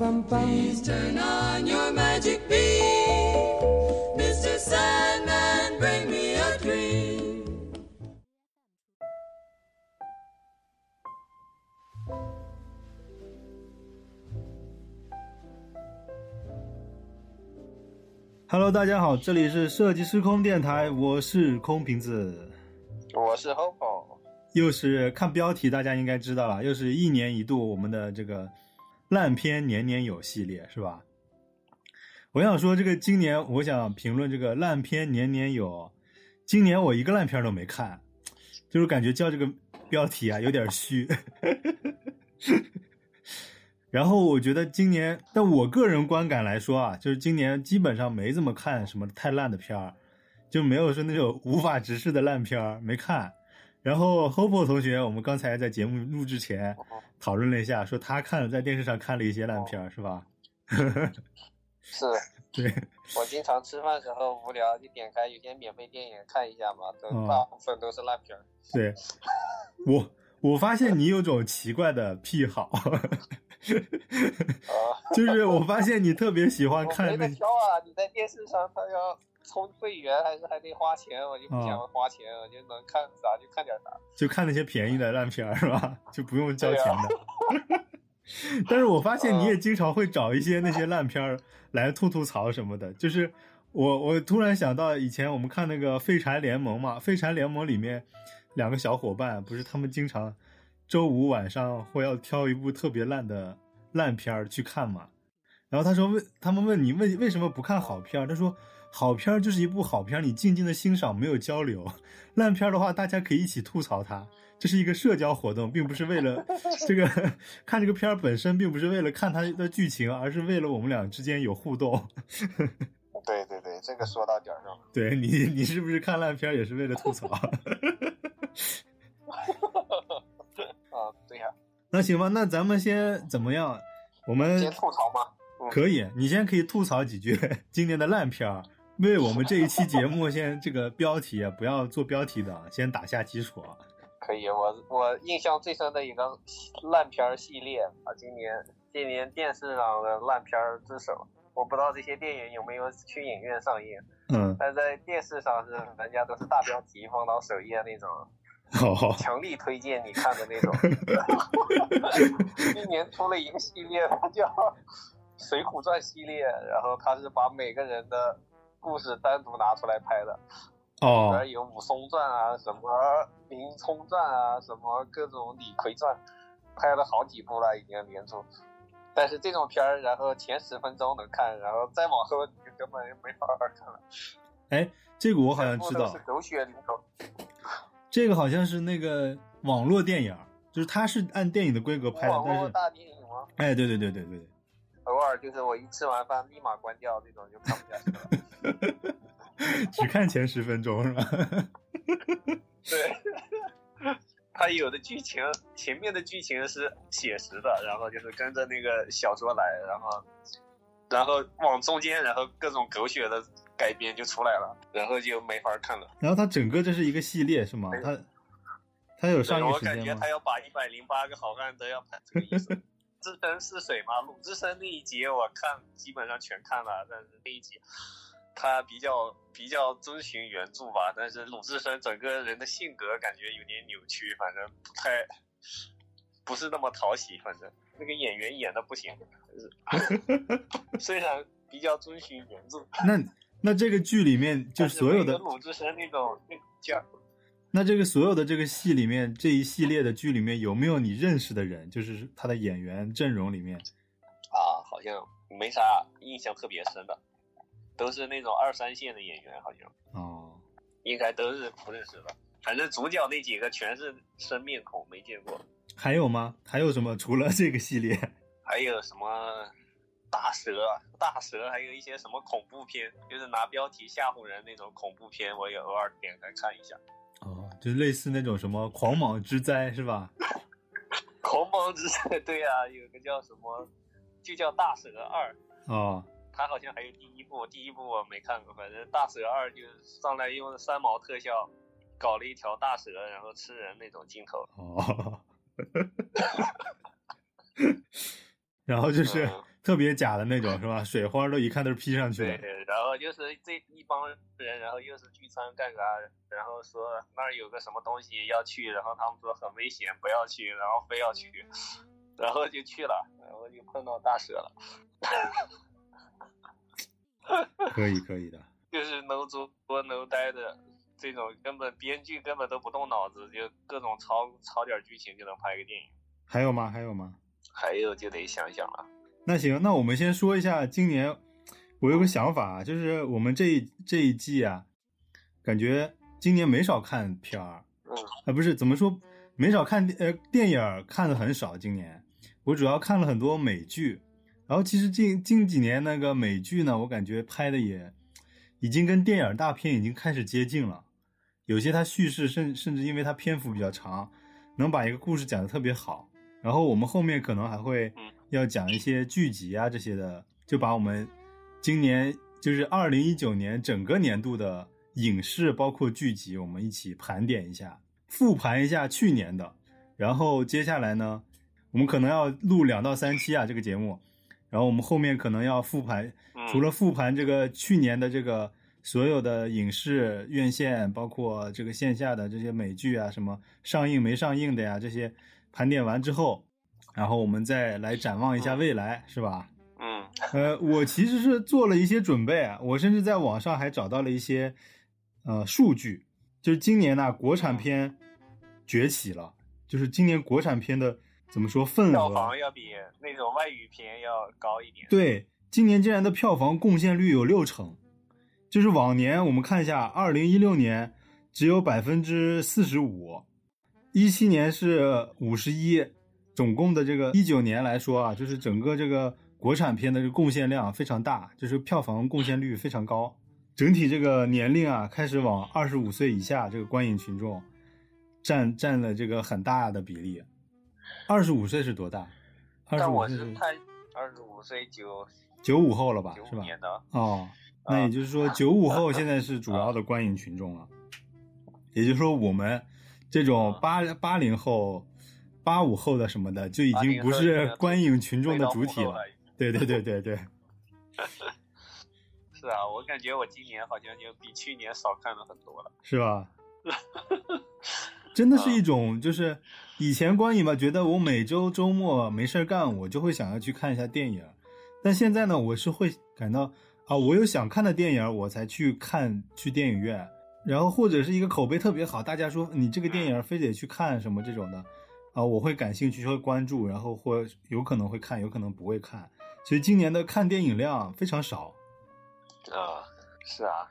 Hello，大家好，这里是设计师空电台，我是空瓶子，我是 Hope，又是看标题，大家应该知道了，又是一年一度我们的这个烂片年年有系列，是吧？我想说，这个今年我想评论这个烂片年年有，今年我一个烂片都没看，就是感觉叫这个标题啊有点虚。然后我觉得今年，但我个人观感来说啊，就是今年基本上没怎么看什么太烂的片儿，就没有说那种无法直视的烂片儿没看。然后 Hope 同学，我们刚才在节目录制前讨论了一下，说他看了在电视上看了一些烂片儿，是吧？是，对。我经常吃饭时候无聊就点开有些免费电影看一下嘛，都大部分都是烂片儿。对，我我发现你有种奇怪的癖好。就是我发现你特别喜欢看那。没挑啊！你在电视上，他要充会员还是还得花钱，我就不想花钱，我就能看啥就看点啥。就看那些便宜的烂片是吧？就不用交钱的。但是我发现你也经常会找一些那些烂片儿来吐吐槽什么的。就是我我突然想到以前我们看那个《废柴联盟》嘛，《废柴联盟》里面两个小伙伴不是他们经常。周五晚上会要挑一部特别烂的烂片儿去看嘛？然后他说问他们问你为为什么不看好片儿？他说好片儿就是一部好片儿，你静静的欣赏，没有交流。烂片儿的话，大家可以一起吐槽它，这是一个社交活动，并不是为了 这个看这个片儿本身，并不是为了看它的剧情，而是为了我们俩之间有互动。对对对，这个说到点儿上了。对你你是不是看烂片儿也是为了吐槽？啊，对呀 那行吧，那咱们先怎么样？我们先吐槽吗？可以，你先可以吐槽几句今年的烂片儿，为我们这一期节目先这个标题不要做标题的，先打下基础啊。可以，我我印象最深的一个烂片系列啊，今年今年电视上的烂片之首，我不知道这些电影有没有去影院上映。嗯，但在电视上是人家都是大标题放到首页那种。强力推荐你看的那种。今年出了一个系列，它叫《水浒传》系列，然后它是把每个人的故事单独拿出来拍的。哦。里边有武松传啊，什么林冲传啊，什么各种李逵传，拍了好几部了，已经连住。但是这种片儿，然后前十分钟能看，然后再往后你根本就没法看了。哎，这个我好像知道。是狗血淋头。这个好像是那个网络电影，就是它是按电影的规格拍的，但是大电影吗？哎，对对对对对对。偶尔就是我一吃完饭立马关掉，这种就看不下去了。只看前十分钟是吧？对。它有的剧情前面的剧情是写实的，然后就是跟着那个小说来，然后然后往中间，然后各种狗血的。改编就出来了，然后就没法看了。然后它整个这是一个系列是吗？它它有上映时间吗？我感觉他要把一百零八个好汉都要拍这个意思。置身是水吗，鲁智深那一集我看基本上全看了，但是那一集他比较比较遵循原著吧，但是鲁智深整个人的性格感觉有点扭曲，反正不太不是那么讨喜，反正那个演员演的不行，虽然比较遵循原著。那。那这个剧里面就所有的鲁智深那种那劲那这个所有的这个戏里面这一系列的剧里面有没有你认识的人？就是他的演员阵容里面啊，好像没啥印象特别深的，都是那种二三线的演员，好像哦，应该都是不认识的。反正主角那几个全是生面孔，没见过。还有吗？还有什么？除了这个系列，还有什么大蛇？大蛇还有一些什么恐怖片，就是拿标题吓唬人那种恐怖片，我也偶尔点开看一下。哦，就类似那种什么狂蟒之灾是吧？狂蟒之灾，对啊，有个叫什么，就叫大蛇二。哦，它好像还有第一部，第一部我没看过，反正大蛇二就上来用三毛特效搞了一条大蛇，然后吃人那种镜头。哦。然后就是嗯特别假的那种，是吧？水花都一看都是 P 上去的。对对，然后就是这一帮人，然后又是聚餐干啥，然后说那儿有个什么东西要去，然后他们说很危险，不要去，然后非要去，然后就去了，然后就碰到大蛇了，可以可以的。就是 no 作 no 呆的这种，根本编剧根本都不动脑子，就各种抄抄点剧情就能拍个电影。还有吗？还有吗？还有就得想想了，那行，那我们先说一下今年，我有个想法，就是我们这一这一季啊，感觉今年没少看片儿，嗯啊，不是怎么说，没少看呃电影看的很少。今年我主要看了很多美剧，然后其实近近几年那个美剧呢，我感觉拍的也已经跟电影大片已经开始接近了，有些它叙事甚甚至因为它篇幅比较长，能把一个故事讲得特别好。然后我们后面可能还会嗯要讲一些剧集啊这些的，就把我们今年就是二零一九年整个年度的影视包括剧集，我们一起盘点一下，复盘一下去年的。然后接下来呢，我们可能要录两到三期啊这个节目，然后我们后面可能要复盘，嗯，除了复盘这个去年的这个所有的影视院线，包括这个线下的这些美剧啊，什么上映没上映的呀，这些盘点完之后，然后我们再来展望一下未来，是吧？嗯 呃，我其实是做了一些准备啊，我甚至在网上还找到了一些呃数据，就是今年呢、国产片崛起了，就是今年国产片的怎么说份额票房要比那种外语片要高一点。对，今年竟然的票房贡献率有六成，就是往年我们看一下，二零一六年只有百分之四十五，一七年是五十一，总共的这个一九年来说啊，就是整个这个国产片的这个贡献量非常大，就是票房贡献率非常高，整体这个年龄啊开始往二十五岁以下这个观影群众占占了这个很大的比例。二十五岁是多大？二十五岁是我是看二十五岁九九五后了吧九，是吧？哦，那也就是说，九五后 现在是主要的观影群众了。也就是说，我们这种啊八八零后、八五后的什么的，就已经不是观影群众的主体了。对对对对对，是啊，我感觉我今年好像就比去年少看了很多了。是吧？真的是一种，就是以前观影吧，觉得我每周周末没事儿干，我就会想要去看一下电影。但现在呢，我是会感到啊，我有想看的电影，我才去看去电影院。然后或者是一个口碑特别好，大家说你这个电影非得去看什么这种的，啊，我会感兴趣，会关注，然后或有可能会看，有可能不会看。所以今年的看电影量非常少，啊，是啊，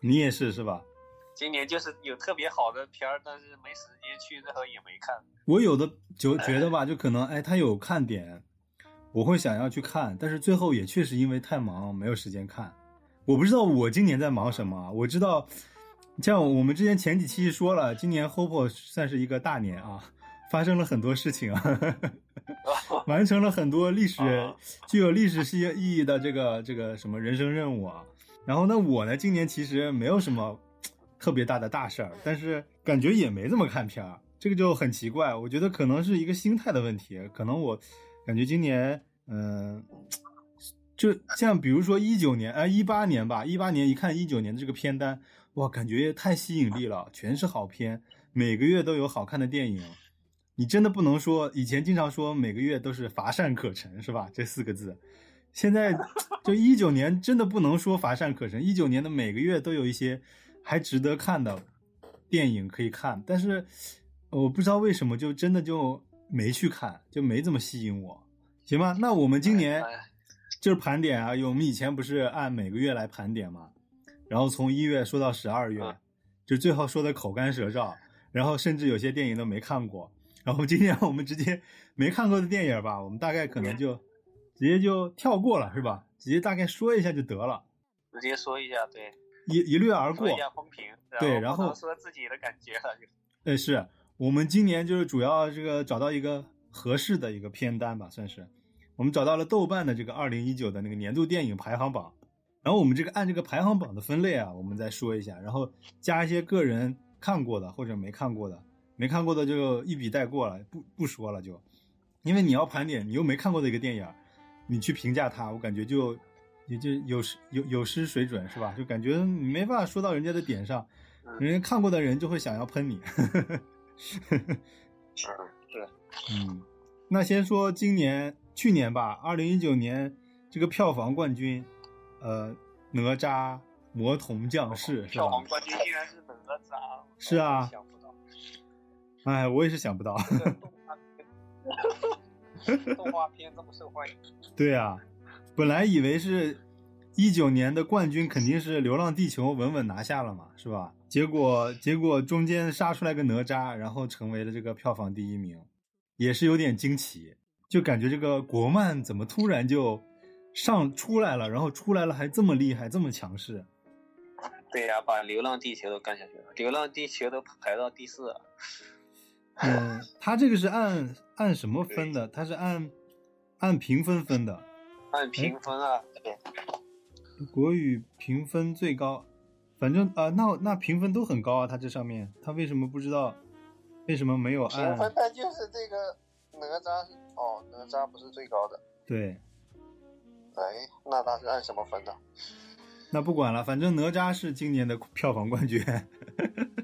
你也是是吧？今年就是有特别好的片儿，但是没时间去，最后也没看。我有的就觉得吧，就可能哎，他有看点，我会想要去看，但是最后也确实因为太忙没有时间看。我不知道我今年在忙什么，我知道，像我们之前前几期说了，今年 Hope 算是一个大年啊，发生了很多事情啊，完成了很多历史啊具有历史意意义的这个这个什么人生任务啊。然后呢，我呢今年其实没有什么特别大的大事儿，但是感觉也没怎么看片儿，这个就很奇怪。我觉得可能是一个心态的问题，可能我感觉今年，嗯、就像比如说一九年，啊，一八年吧，一八年一看一九年的这个片单，哇，感觉太吸引力了，全是好片，每个月都有好看的电影。你真的不能说以前经常说每个月都是乏善可陈，是吧？这四个字，现在就一九年真的不能说乏善可陈，一九年的每个月都有一些还值得看的电影可以看，但是我不知道为什么就真的就没去看，就没怎么吸引我。行吧，那我们今年哎就是盘点啊，我们以前不是按每个月来盘点嘛，然后从一月说到十二月嗯，就最后说的口干舌燥，然后甚至有些电影都没看过。然后今天我们直接没看过的电影吧，我们大概可能就直接就跳过了，是吧？直接大概说一下就得了，直接说一下，对，一一掠而过说一。下风评，对然后说自己的感觉了，就呃，是我们今年就是主要这个找到一个合适的一个片单吧，算是我们找到了豆瓣的这个二零一九的那个年度电影排行榜，然后我们这个按这个排行榜的分类啊，我们再说一下，然后加一些个人看过的或者没看过的，没看过的就一笔带过了，不不说了就，因为你要盘点你又没看过的一个电影，你去评价它，我感觉就也就有失有有失水准是吧？就感觉你没办法说到人家的点上，人家看过的人就会想要喷你。嗯是，嗯，那先说今年、去年吧，二零一九年这个票房冠军，呃，哪吒魔童降世是吧票？房冠军竟然是哪吒，是啊想不到，哎，我也是想不到。这个动画 片，动画片这么受欢迎，对啊，本来以为是一九年的冠军肯定是《流浪地球》稳稳拿下了嘛，是吧？结果结果中间杀出来个哪吒，然后成为了这个票房第一名，也是有点惊奇，就感觉这个国漫怎么突然就上出来了，然后出来了还这么厉害，这么强势。对呀、把《流浪地球》都干下去了，《流浪地球》都排到第四了。嗯，他这个是按按什么分的？他是按按评分分的。按评分啊，对，国语评分最高，反正啊、那那评分都很高啊。他这上面，他为什么不知道？为什么没有按？评分它就是这个哪吒哦，哪吒不是最高的，对，哎，那他是按什么分的？那不管了，反正哪吒是今年的票房冠军，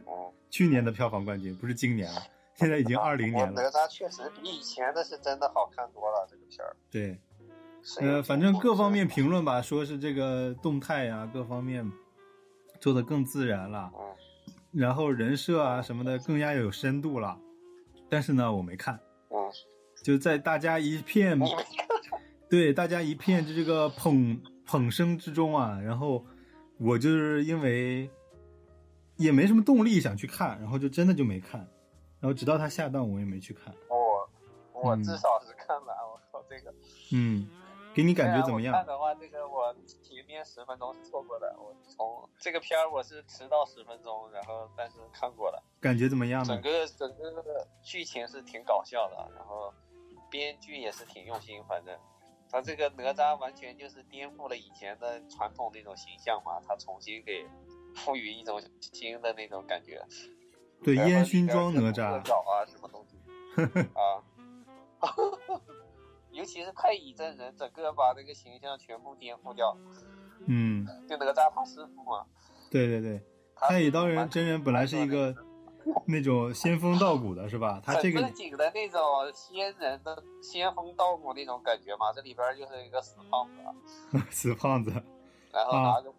哦，去年的票房冠军不是今年了，现在已经二零年了。我哪吒确实比以前的是真的好看多了，这个片儿。对，呃，反正各方面评论吧，说是这个动态呀、各方面做的更自然了，嗯，然后人设啊什么的更加有深度了。但是呢，我没看，嗯，就在大家一片 对大家一片这个捧捧声之中啊，然后我就是因为也没什么动力想去看，然后就真的就没看，然后直到它下档我也没去看。我我嗯至少是看了，我靠这个嗯，给你感觉怎么样看？的话，这个我前面十分钟是错过的，我从这个片儿我是迟到十分钟，然后但是看过了，感觉怎么样呢整？个整个剧情是挺搞笑的，然后编剧也是挺用心，反正。他这个哪吒完全就是颠覆了以前的传统那种形象嘛，他重新给赋予一种新的那种感觉。对，烟熏妆哪吒啊，什么东西 啊？尤其是太乙真人，整个把那个形象全部颠覆掉。嗯，就哪吒他师傅嘛，对对对，太乙刀人真人本来是一个那种仙风道骨的是吧？他这很个正经的那种仙人的仙风道骨那种感觉嘛，这里边就是一个死胖子，啊死胖子，然后啊拿着，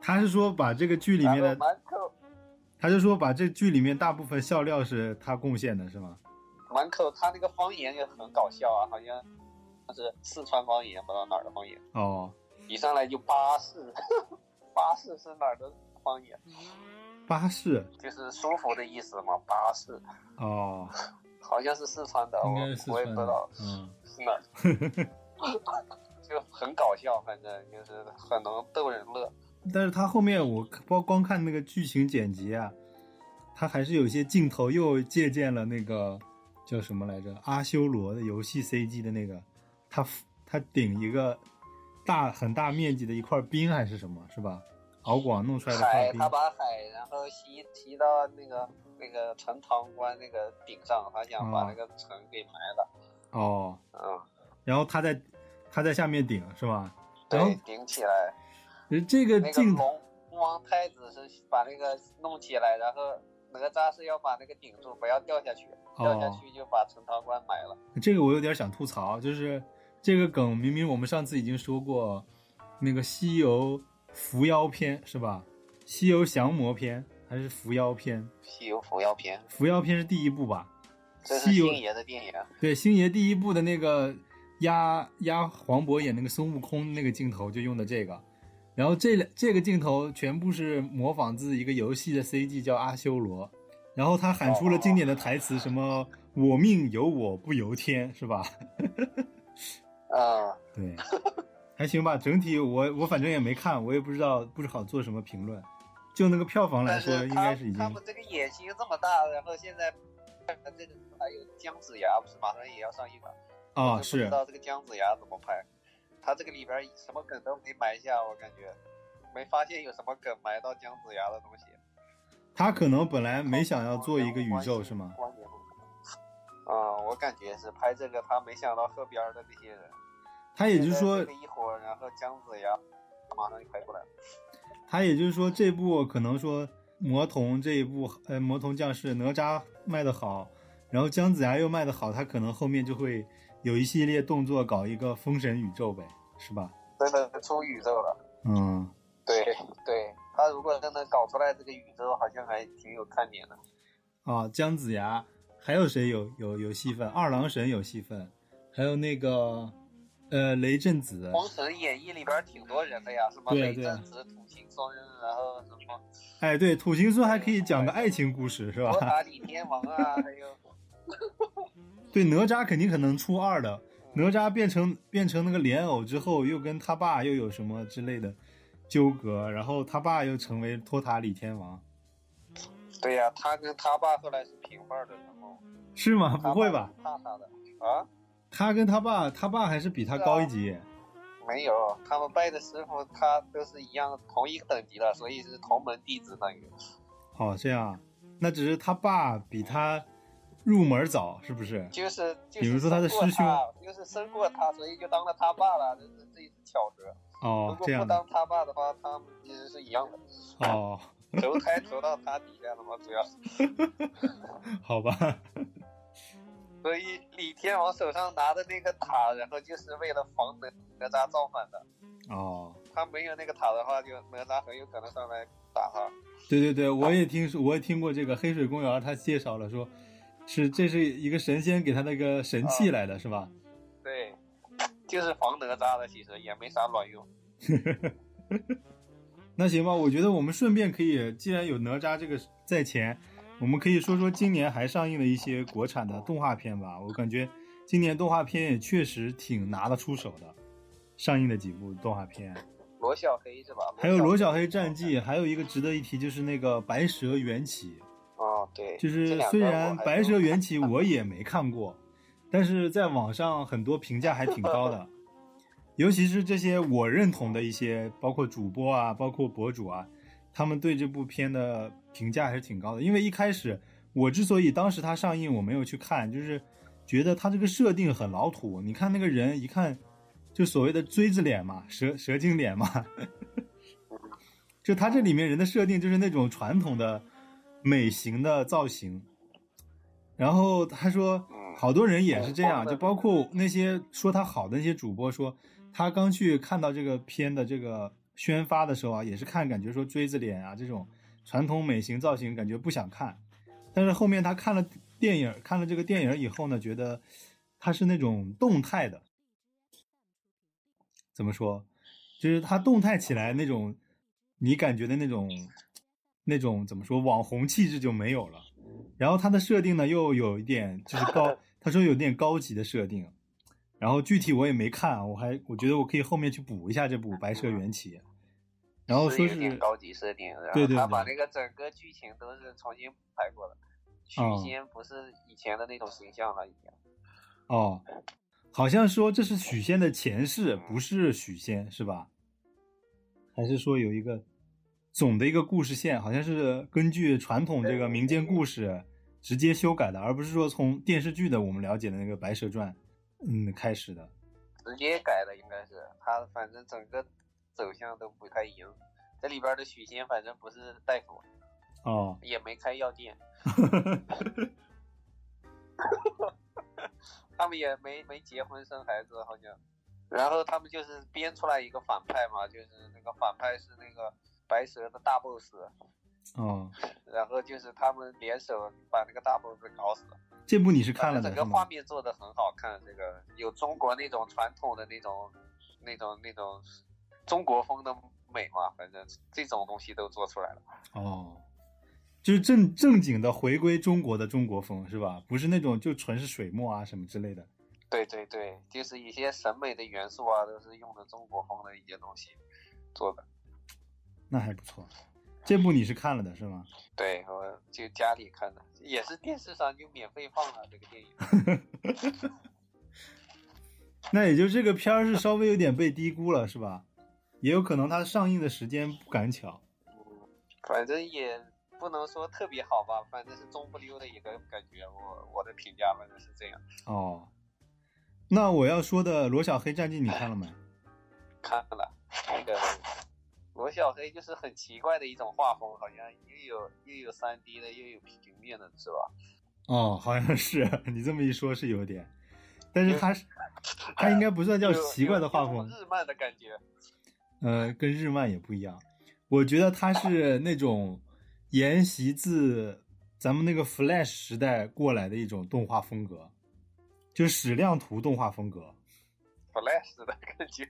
他是说把这个剧里面的，满口他就说把这剧里面大部分笑料是他贡献的是吗？满口他那个方言也很搞笑啊，好像他是四川方言，不知道哪儿的方言，哦，一上来就巴士，巴士是哪儿的方言？巴士就是舒服的意思嘛，巴士哦，好像是四川的，我我也不知道，嗯，是哪儿，就很搞笑，反正就是很能逗人乐。但是他后面我光光看那个剧情剪辑啊，他还是有些镜头又借鉴了那个叫什么来着阿修罗的游戏 CG 的那个，他他顶一个大很大面积的一块冰还是什么是吧？敖广弄出来的海，冰他把海然后吸吸到那个那个陈塘关那个顶上，他想把哦那个城给埋了。哦，嗯，然后他在他在下面顶是吧？对，顶起来。这个那个镜头龙王太子是把那个弄起来，然后哪吒是要把那个顶住，不要掉下去，掉下哦去就把陈塘关埋了。这个我有点想吐槽，就是这个梗明明我们上次已经说过，那个西游伏妖篇是吧？西游降魔篇还是伏妖篇？西游伏妖篇，伏妖篇是第一部吧？这是星爷的电影。对星爷第一部的那个压压黄渤演那个孙悟空那个镜头就用的这个，然后这这个镜头全部是模仿自一个游戏的 CG，叫阿修罗。然后他喊出了经典的台词，什么“我命由我不由天”，是吧？啊，对，还行吧。整体我我反正也没看，我也不知道不好做什么评论。就那个票房来说，应该是已经。他们这个野心这么大，然后现在这个还有姜子牙，不是马上也要上映了？啊，是。不知道这个姜子牙怎么拍？他这个里边什么梗都没埋下，我感觉没发现有什么梗埋到姜子牙的东西。他可能本来没想要做一个宇宙，是吗？啊，我感觉是拍这个，他没想到河边的那些人。他也就是说，一伙，然后姜子牙马上就拍过来了。他也就是说，这部可能说魔童这一部，呃，魔童降世哪吒卖的好，然后姜子牙又卖的好，他可能后面就会。有一系列动作，搞一个封神宇宙呗，是吧？真的出宇宙了。嗯，对对，他如果真的搞出来这个宇宙，好像还挺有看点的。啊，姜子牙，还有谁有有有戏份？二郎神有戏份，还有那个呃雷震子。封神演义里边挺多人的呀，什么雷震子、土行孙，然后什么？哎，对，土行孙还可以讲个爱情故事，是吧？托塔李天王啊，还有。对哪吒肯定可能出二的，哪吒变成变成那个莲藕之后，又跟他爸又有什么之类的纠葛，然后他爸又成为托塔李天王。对呀，他跟他爸后来是平辈的，然后是吗？不会吧？怕他的啊？他跟他爸，他爸还是比他高一级。没有，他们拜的师傅他都是一样同一个等级的，所以是同门弟子等于。哦，这样，那只是他爸比他。入门早是不是？就是，比如说他的师兄，就是生过他，所以就当了他爸了，这是这一次巧合。哦，这样。如果不当他爸的话，他们其实是一样的。哦，投胎投到他底下了嘛，主要是。好吧。所以李天王手上拿的那个塔，然后就是为了防哪哪吒造反的。哦。他没有那个塔的话，就哪吒很有可能上来打他。对对对，我也听说，我也听过这个黑水公园，他介绍了说。是，这是一个神仙给他那个神器来的，是吧？对，就是防哪吒的，其实也没啥卵用。那行吧，我觉得我们顺便可以，既然有哪吒这个在前，我们可以说说今年还上映的一些国产的动画片吧。我感觉今年动画片也确实挺拿得出手的，上映的几部动画片。罗小黑是吧？还有罗小黑战记，还有一个值得一提就是那个白蛇缘起。哦，对，就是虽然《白蛇 缘起》我也没看过，但是在网上很多评价还挺高的，尤其是这些我认同的一些，包括主播啊，包括博主啊，他们对这部片的评价还是挺高的。因为一开始我之所以当时它上映我没有去看，就是觉得它这个设定很老土。你看那个人一看就所谓的锥子脸嘛，蛇蛇精脸嘛，就他这里面人的设定就是那种传统的。美型的造型，然后他说，好多人也是这样，就包括那些说他好的那些主播说，他刚去看到这个片的这个宣发的时候啊，也是看感觉说锥子脸啊这种传统美型造型感觉不想看，但是后面他看了电影，看了这个电影以后呢，觉得他是那种动态的，怎么说，就是他动态起来那种，你感觉的那种。那种怎么说网红气质就没有了，然后它的设定呢又有一点就是高，他说有点高级的设定，然后具体我也没看，我还我觉得我可以后面去补一下这部《白蛇缘起》，然后说是高级设定，然后他把那个整个剧情都是重新拍过了，许仙不是以前的那种形象了已经。哦，好像说这是许仙的前世，不是许仙是吧？还是说有一个？总的一个故事线好像是根据传统这个民间故事直接修改的，而不是说从电视剧的我们了解的那个《白蛇传》嗯开始的。直接改的应该是他，反正整个走向都不太一样。这里边的许仙反正不是大夫，哦，也没开药店，他们也没没结婚生孩子好像。然后他们就是编出来一个反派嘛，就是那个反派是那个。白蛇的大 boss，哦，然后就是他们联手把那个大 boss 搞死了。这部你是看了的整个画面做的很好看，这个有中国那种传统的那种、那种、那种中国风的美嘛，反正这种东西都做出来了。哦，就是正正经的回归中国的中国风是吧？不是那种就纯是水墨啊什么之类的。对对对，就是一些审美的元素啊，都是用的中国风的一些东西做的。那还不错。这部你是看了的是吗？对，我就家里看的，也是电视上就免费放了这个电影。那也就这个片儿是稍微有点被低估了，是吧？也有可能它上映的时间不赶巧。嗯，反正也不能说特别好吧，反正是中不溜的一个感觉。我我的评价反正是这样。哦，那我要说的《罗小黑战记》你看了没？看了，那个罗小黑就是很奇怪的一种画风，好像又有又有三 D 的，又有平面的，是吧？哦，好像是你这么一说，是有点，但是他是他应该不算叫奇怪的画风，日漫的感觉。呃，跟日漫也不一样，我觉得他是那种沿袭自咱们那个 Flash 时代过来的一种动画风格，就是矢量图动画风格。Flash 的感觉。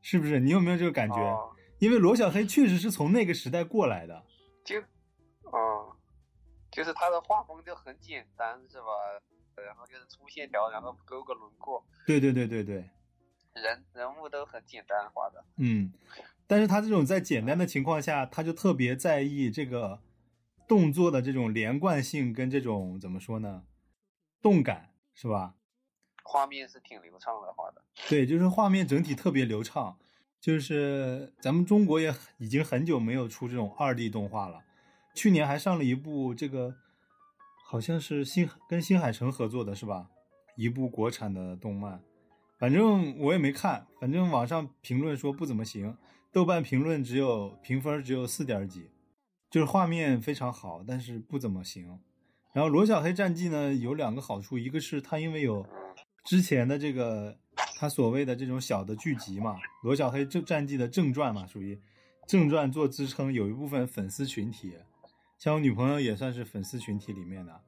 是不是？你有没有这个感觉？哦、因为罗小黑确实是从那个时代过来的。就，嗯，就是他的画风就很简单，是吧？然后就是粗线条，然后勾个轮廓。对对对对对。人人物都很简单画的。嗯，但是他这种在简单的情况下，他就特别在意这个动作的这种连贯性跟这种怎么说呢？动感是吧？画面是挺流畅的画的，对，就是画面整体特别流畅。就是咱们中国也已经很久没有出这种二 D 动画了，去年还上了一部这个，好像是新跟新海诚合作的是吧？一部国产的动漫，反正我也没看，反正网上评论说不怎么行，豆瓣评论只有评分只有四点几，就是画面非常好，但是不怎么行。然后《罗小黑战记》呢有两个好处，一个是它因为有之前的这个它所谓的这种小的剧集嘛，《罗小黑正战记》的正传嘛，属于正传做支撑，有一部分粉丝群体，像我女朋友也算是粉丝群体里面的。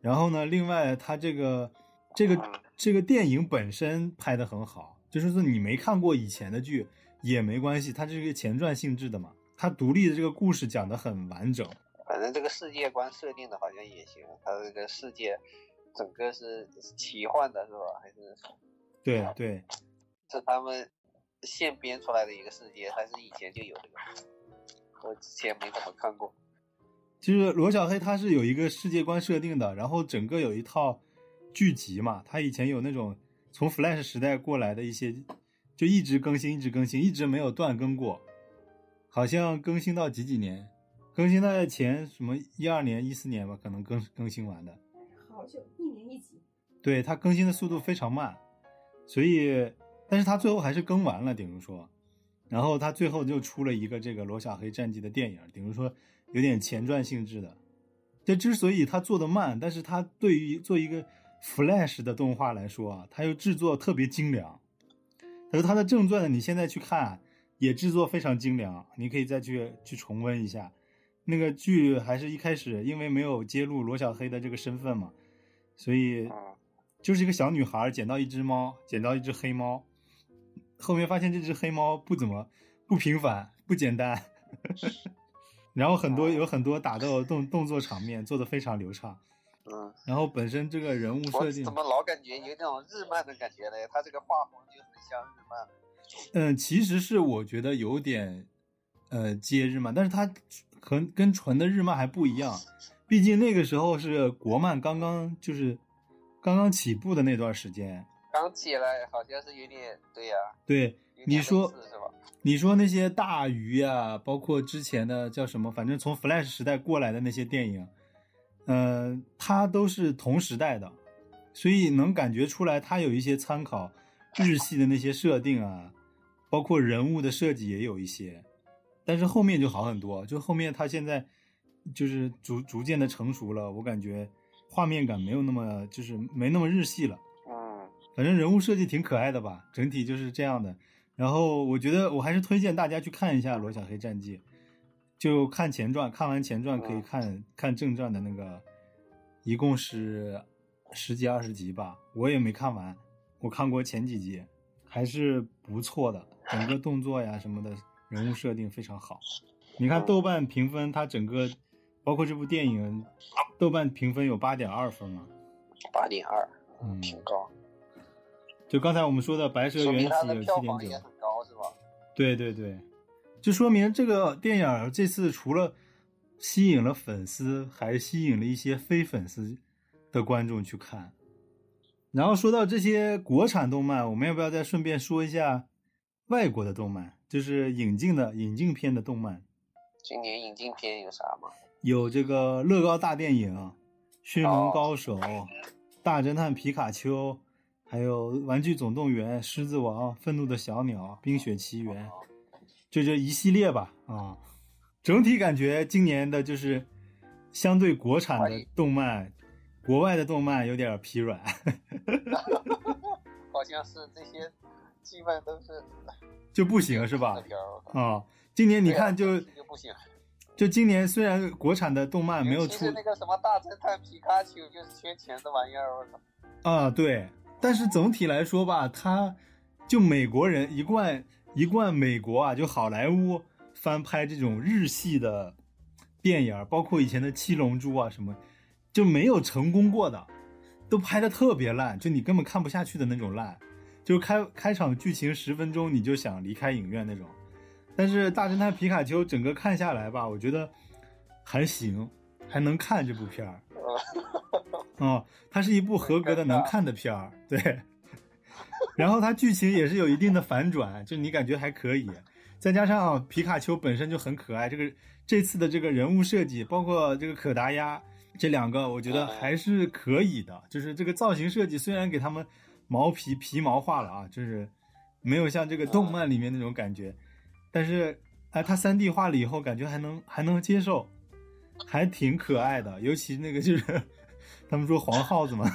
然后呢，另外他这个这个这个电影本身拍的很好，就是说你没看过以前的剧也没关系，它是一个前传性质的嘛，它独立的这个故事讲的很完整。反正这个世界观设定的好像也行，它这个世界整个是奇幻的，是吧？还是对对，是他们现编出来的一个世界，还是以前就有这个？我之前没怎么看过。就是罗小黑他是有一个世界观设定的，然后整个有一套剧集嘛，他以前有那种从 Flash 时代过来的一些，就一直更新，一直更新，一直没有断更过，好像更新到几几年。更新到前什么一二年、一四年吧，可能更更新完的。好久，一年一集。对他更新的速度非常慢，所以，但是它最后还是更完了，顶如说，然后它最后就出了一个这个《罗小黑战记》的电影，顶如说有点前传性质的。这之所以它做的慢，但是它对于做一个 Flash 的动画来说啊，它又制作特别精良。可是它的正传呢，你现在去看也制作非常精良，你可以再去去重温一下。那个剧还是一开始，因为没有揭露罗小黑的这个身份嘛，所以就是一个小女孩捡到一只猫，捡到一只黑猫，后面发现这只黑猫不怎么不平凡，不简单，然后很多有很多打斗动动作场面做的非常流畅，嗯，然后本身这个人物设定怎么老感觉有那种日漫的感觉呢？他这个画风就很像日漫。嗯，其实是我觉得有点呃接日漫，但是它。和跟纯的日漫还不一样，毕竟那个时候是国漫刚刚就是刚刚起步的那段时间，刚起来好像是有点对呀、对，你说是吧？你说那些大鱼啊，包括之前的叫什么，反正从 Flash 时代过来的那些电影，呃，它都是同时代的，所以能感觉出来它有一些参考日系的那些设定啊，包括人物的设计也有一些。但是后面就好很多，就后面它现在就是逐逐渐的成熟了，我感觉画面感没有那么就是没那么日系了。嗯，反正人物设计挺可爱的吧，整体就是这样的。然后我觉得我还是推荐大家去看一下《罗小黑战记》，就看前传，看完前传可以看看正传的那个，一共是十几二十集吧，我也没看完，我看过前几集，还是不错的，整个动作呀什么的。人物设定非常好。你看豆瓣评分，它整个包括这部电影，豆瓣评分有八点二分吗，八点二，嗯，挺高。就刚才我们说的《白蛇缘起有七点九很高，是吧？对对对，就说明这个电影这次除了吸引了粉丝，还吸引了一些非粉丝的观众去看。然后说到这些国产动漫，我们要不要再顺便说一下外国的动漫，就是引进的引进片的动漫？今年引进片有啥吗？有这个乐高大电影、驯龙高手、大侦探皮卡丘，还有玩具总动员、狮子王、愤怒的小鸟、冰雪奇缘，就这一系列吧。啊，整体感觉今年的就是相对国产的动漫，国外的动漫有点疲软。好像是这些，基本都是就不行是吧啊，今年你看就就不行。就今年虽然国产的动漫没有出那个什么大侦探皮卡丘，就是缺钱的玩意儿，我操。啊，对，但是总体来说吧，他就美国人一贯一贯美国啊，就好莱坞翻拍这种日系的电影，包括以前的《七龙珠》啊什么，就没有成功过的，都拍的特别烂，就你根本看不下去的那种烂，就开开场剧情十分钟你就想离开影院那种。但是《大侦探皮卡丘》整个看下来吧，我觉得还行，还能看这部片儿。哦，它是一部合格的能看的片儿，对。然后它剧情也是有一定的反转，就你感觉还可以。再加上皮卡丘本身就很可爱，这个这次的这个人物设计，包括这个可达鸭这两个，我觉得还是可以的。就是这个造型设计虽然给他们毛皮皮毛化了啊，就是没有像这个动漫里面那种感觉，但是哎，它三 D 化了以后，感觉还能还能接受，还挺可爱的。尤其那个就是他们说黄耗子嘛，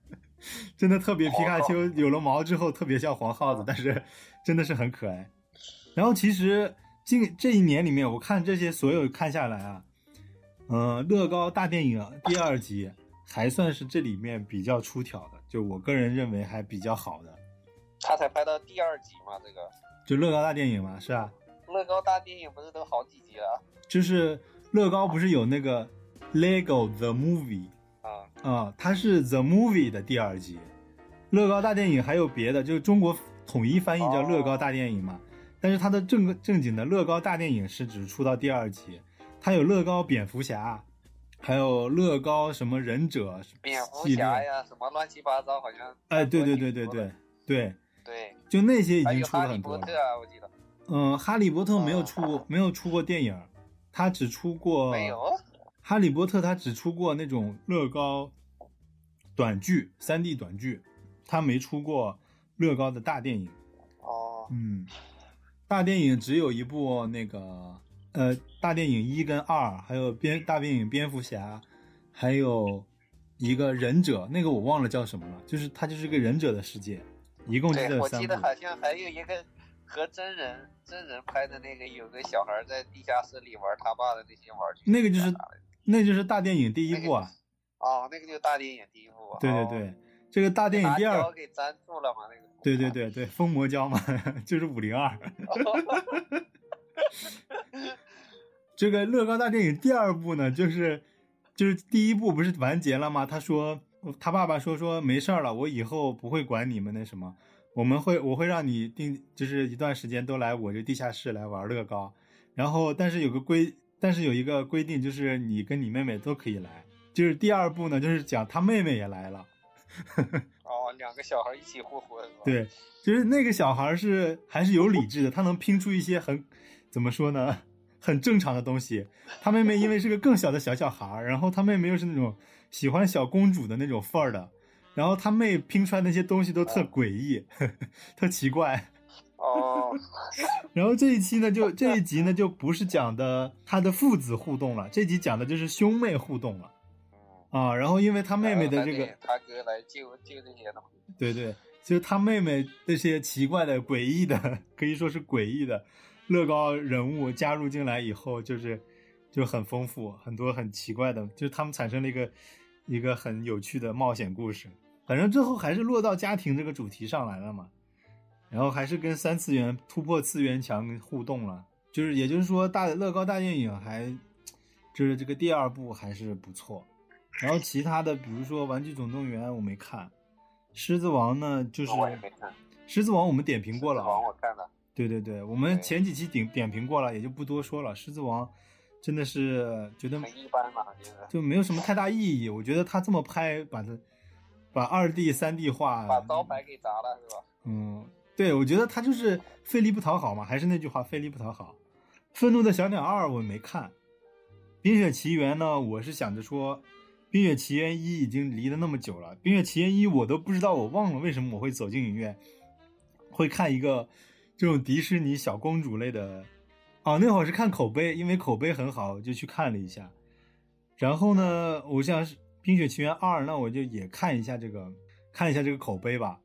真的特别皮卡丘有了毛之后特别像黄耗子，但是真的是很可爱。然后其实近这一年里面，我看这些所有看下来啊，嗯、乐高大电影第二集还算是这里面比较出挑的，就我个人认为还比较好的。他才拍到第二集嘛，这个就乐高大电影嘛，是啊？乐高大电影不是都好几集了就是乐高不是有那个 Lego The Movie 啊？啊，它是 The Movie 的第二集。乐高大电影还有别的，就是中国统一翻译叫乐高大电影嘛。但是它的正正经的乐高大电影是只出到第二集，它有乐高蝙蝠侠，还有乐高什么忍者蝙蝠侠呀，什么乱七八糟，好像哎，对对对对对对，对，就那些已经出了很多了。利波特啊，我记得嗯，哈利波特没有哦出过，没有出过电影，他只出过没有哈利波特，他只出过那种乐高短剧，三 D 短剧，他没出过乐高的大电影。哦，嗯，大电影只有一部那个呃，大电影一跟二，还有蝙大电影蝙蝠侠，还有一个忍者，那个我忘了叫什么了，就是它就是个忍者的世界，一共就对，这三部我记得。好像还有一个和真人真人拍的那个，有个小孩在地下室里玩他爸的那些玩具，那个就是那就是大电影第一部啊，哦，那个就是大电影第一部啊，哦对对对，这个大电影第二拿胶，给粘住了嘛，那个对对对对，封魔胶嘛，就是五零二。这个乐高大电影第二部呢，就是就是第一部不是完结了吗？他说他爸爸说说没事儿了，我以后不会管你们那什么，我们会我会让你定就是一段时间都来我这地下室来玩乐高，然后但是有个规，但是有一个规定就是你跟你妹妹都可以来。就是第二步呢，就是讲他妹妹也来了。哦，两个小孩一起互混，对，就是那个小孩是还是有理智的，他能拼出一些很怎么说呢，很正常的东西。他妹妹因为是个更小的小小孩儿，然后他妹妹又是那种喜欢小公主的那种范儿的，然后他妹拼出来那些东西都特诡异，特奇怪。哦，然后这一期呢，就这一集呢，就不是讲的他的父子互动了，这集讲的就是兄妹互动了。嗯，啊。然后因为他妹妹的这个他哥来救救这些的嘛，对对，就是他妹妹这些奇怪的、诡异的，可以说是诡异的乐高人物加入进来以后，就是就很丰富，很多很奇怪的，就是他们产生了一个一个很有趣的冒险故事。反正最后还是落到家庭这个主题上来了嘛。然后还是跟三次元突破次元墙互动了，就是也就是说大乐高大电影还就是这个第二部还是不错，然后其他的比如说玩具总动员我没看，狮子王呢就是。狮子王我们点评过了啊，狮子王我看了，对对对，我们前几期点点评过了，也就不多说了。狮子王真的是觉得很一般嘛，就没有什么太大意义。我觉得他这么拍，把他把二 D、三 D 画，把招牌给砸了，是吧？嗯，对，我觉得他就是费力不讨好嘛。还是那句话，费力不讨好。愤怒的小鸟二我没看，冰雪奇缘呢，我是想着说，冰雪奇缘一已经离得那么久了，冰雪奇缘一我都不知道，我忘了为什么我会走进影院，会看一个这种迪士尼小公主类的。哦，那会儿是看口碑，因为口碑很好，就去看了一下。然后呢，我想是《冰雪奇缘二》，那我就也看一下这个，看一下这个口碑吧。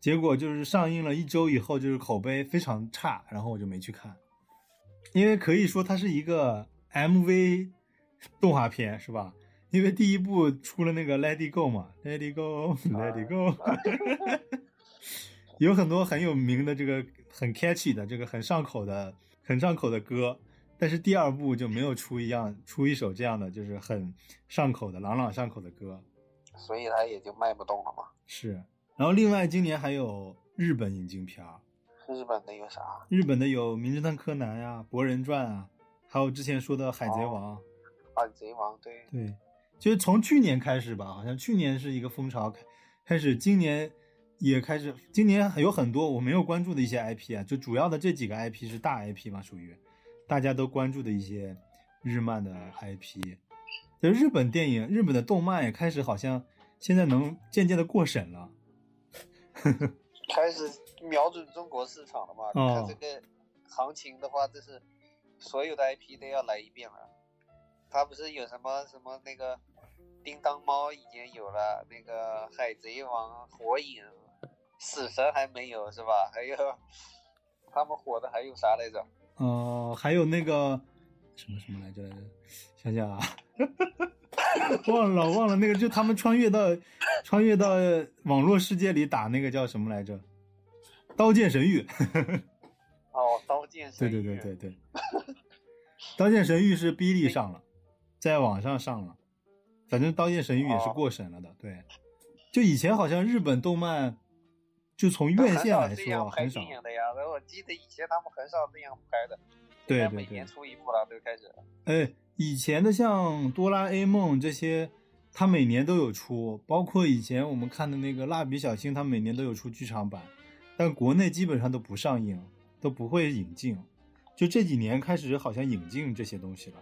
结果就是上映了一周以后，就是口碑非常差，然后我就没去看，因为可以说它是一个 MV 动画片，是吧？因为第一部出了那个 Let It Go 嘛，Let It Go，Let It Go，有很多很有名的这个很 catchy 的这个很上口的很上口的歌，但是第二部就没有出一样出一首这样的就是很上口的朗朗上口的歌，所以他也就卖不动了嘛。是。然后另外今年还有日本引进片儿，日本的有啥？日本的有《名侦探柯南》呀，《博人传》啊，还有之前说的《海贼王》海贼王对，对，就是从去年开始吧，好像去年是一个风潮开开始，今年也开始，今年有很多我没有关注的一些 IP 啊，就主要的这几个 IP 是大 IP 嘛，属于大家都关注的一些日漫的 IP。就日本电影、日本的动漫也开始好像现在能渐渐的过审了。开始瞄准中国市场了嘛？哦你看这个行情的话，这是所有的 IP 都要来一遍了。它不是有什么什么那个叮当猫已经有了，那个海贼王、火影、死神还没有是吧？还有他们火的还有啥来着？呃，还有那个什么什么来着来着，想想啊，忘了忘了那个，就他们穿越到穿越到网络世界里打那个叫什么来着？刀剑神域。哦，刀剑 神域。对对对对对，刀剑神域是哔哩上了，在网上上了，反正刀剑神域也是哦过审了的。对，就以前好像日本动漫，就从院线来说很少电。影的呀，然后我记得以前他们很少这样拍的，对每年出一部了，都开始。哎，以前的像哆啦 A 梦这些，它每年都有出，包括以前我们看的那个蜡笔小新，它每年都有出剧场版，但国内基本上都不上映，都不会引进。就这几年开始好像引进这些东西了。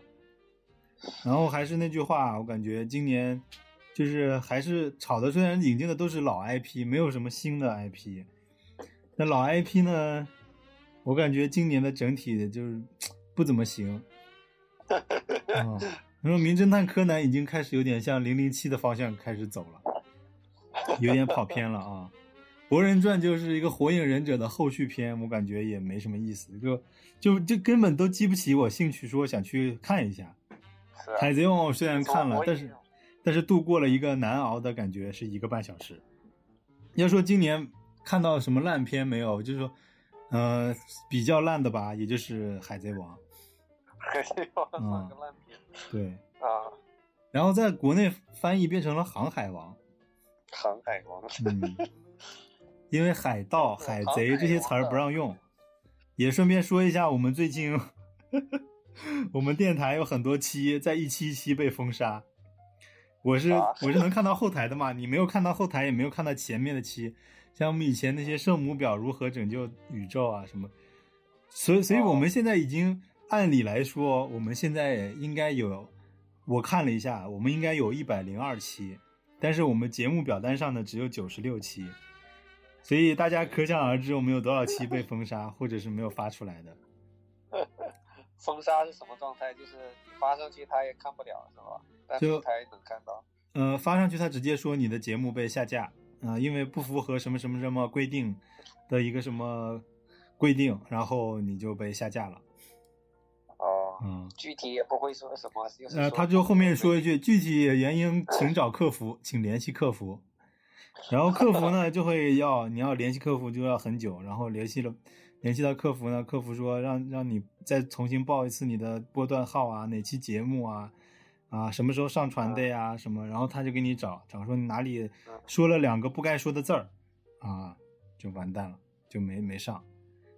然后还是那句话，我感觉今年就是还是炒的，虽然引进的都是老 IP，没有什么新的 IP。那老 IP 呢，我感觉今年的整体就是 不怎么行。啊，然后《名侦探柯南》已经开始有点向零零七的方向开始走了，有点跑偏了啊。《博人传》就是一个《火影忍者》的后续篇，我感觉也没什么意思，就就就根本都激不起我兴趣，说想去看一下。海贼王我虽然看了但是但是度过了一个难熬的感觉，是一个半小时。要说今年看到什么烂片没有，就是说，呃，比较烂的吧，也就是《海贼王》。海贼王嗯算个烂片对，啊！然后在国内翻译变成了《航海王》。航海王，嗯，因为海盗、海贼这些词儿不让用。也顺便说一下，我们最近 我们电台有很多期在一期一期被封杀。我是啊我是能看到后台的嘛？你没有看到后台，也没有看到前面的期，像我们以前那些圣母婊如何拯救宇宙啊什么，所以所以我们现在已经按理来说，我们现在应该有，我看了一下，我们应该有一百零二期，但是我们节目表单上的只有九十六期，所以大家可想而知我们有多少期被封杀或者是没有发出来的。封杀是什么状态？就是你发上去他也看不了，是吧？但就平台能看到。呃，发上去他直接说你的节目被下架啊、因为不符合什么什么什么规定的一个什么规定，然后你就被下架了。哦，嗯，具体也不会说什么。就是呃，他就后面说一句，具体原因请找客服，请联系客服。然后客服呢就会要你要联系客服就要很久，然后联系了联系到客服呢，客服说让让你再重新报一次你的波段号啊，哪期节目啊，啊什么时候上传的呀什么，然后他就给你找找说你哪里说了两个不该说的字儿，啊就完蛋了，就没没上。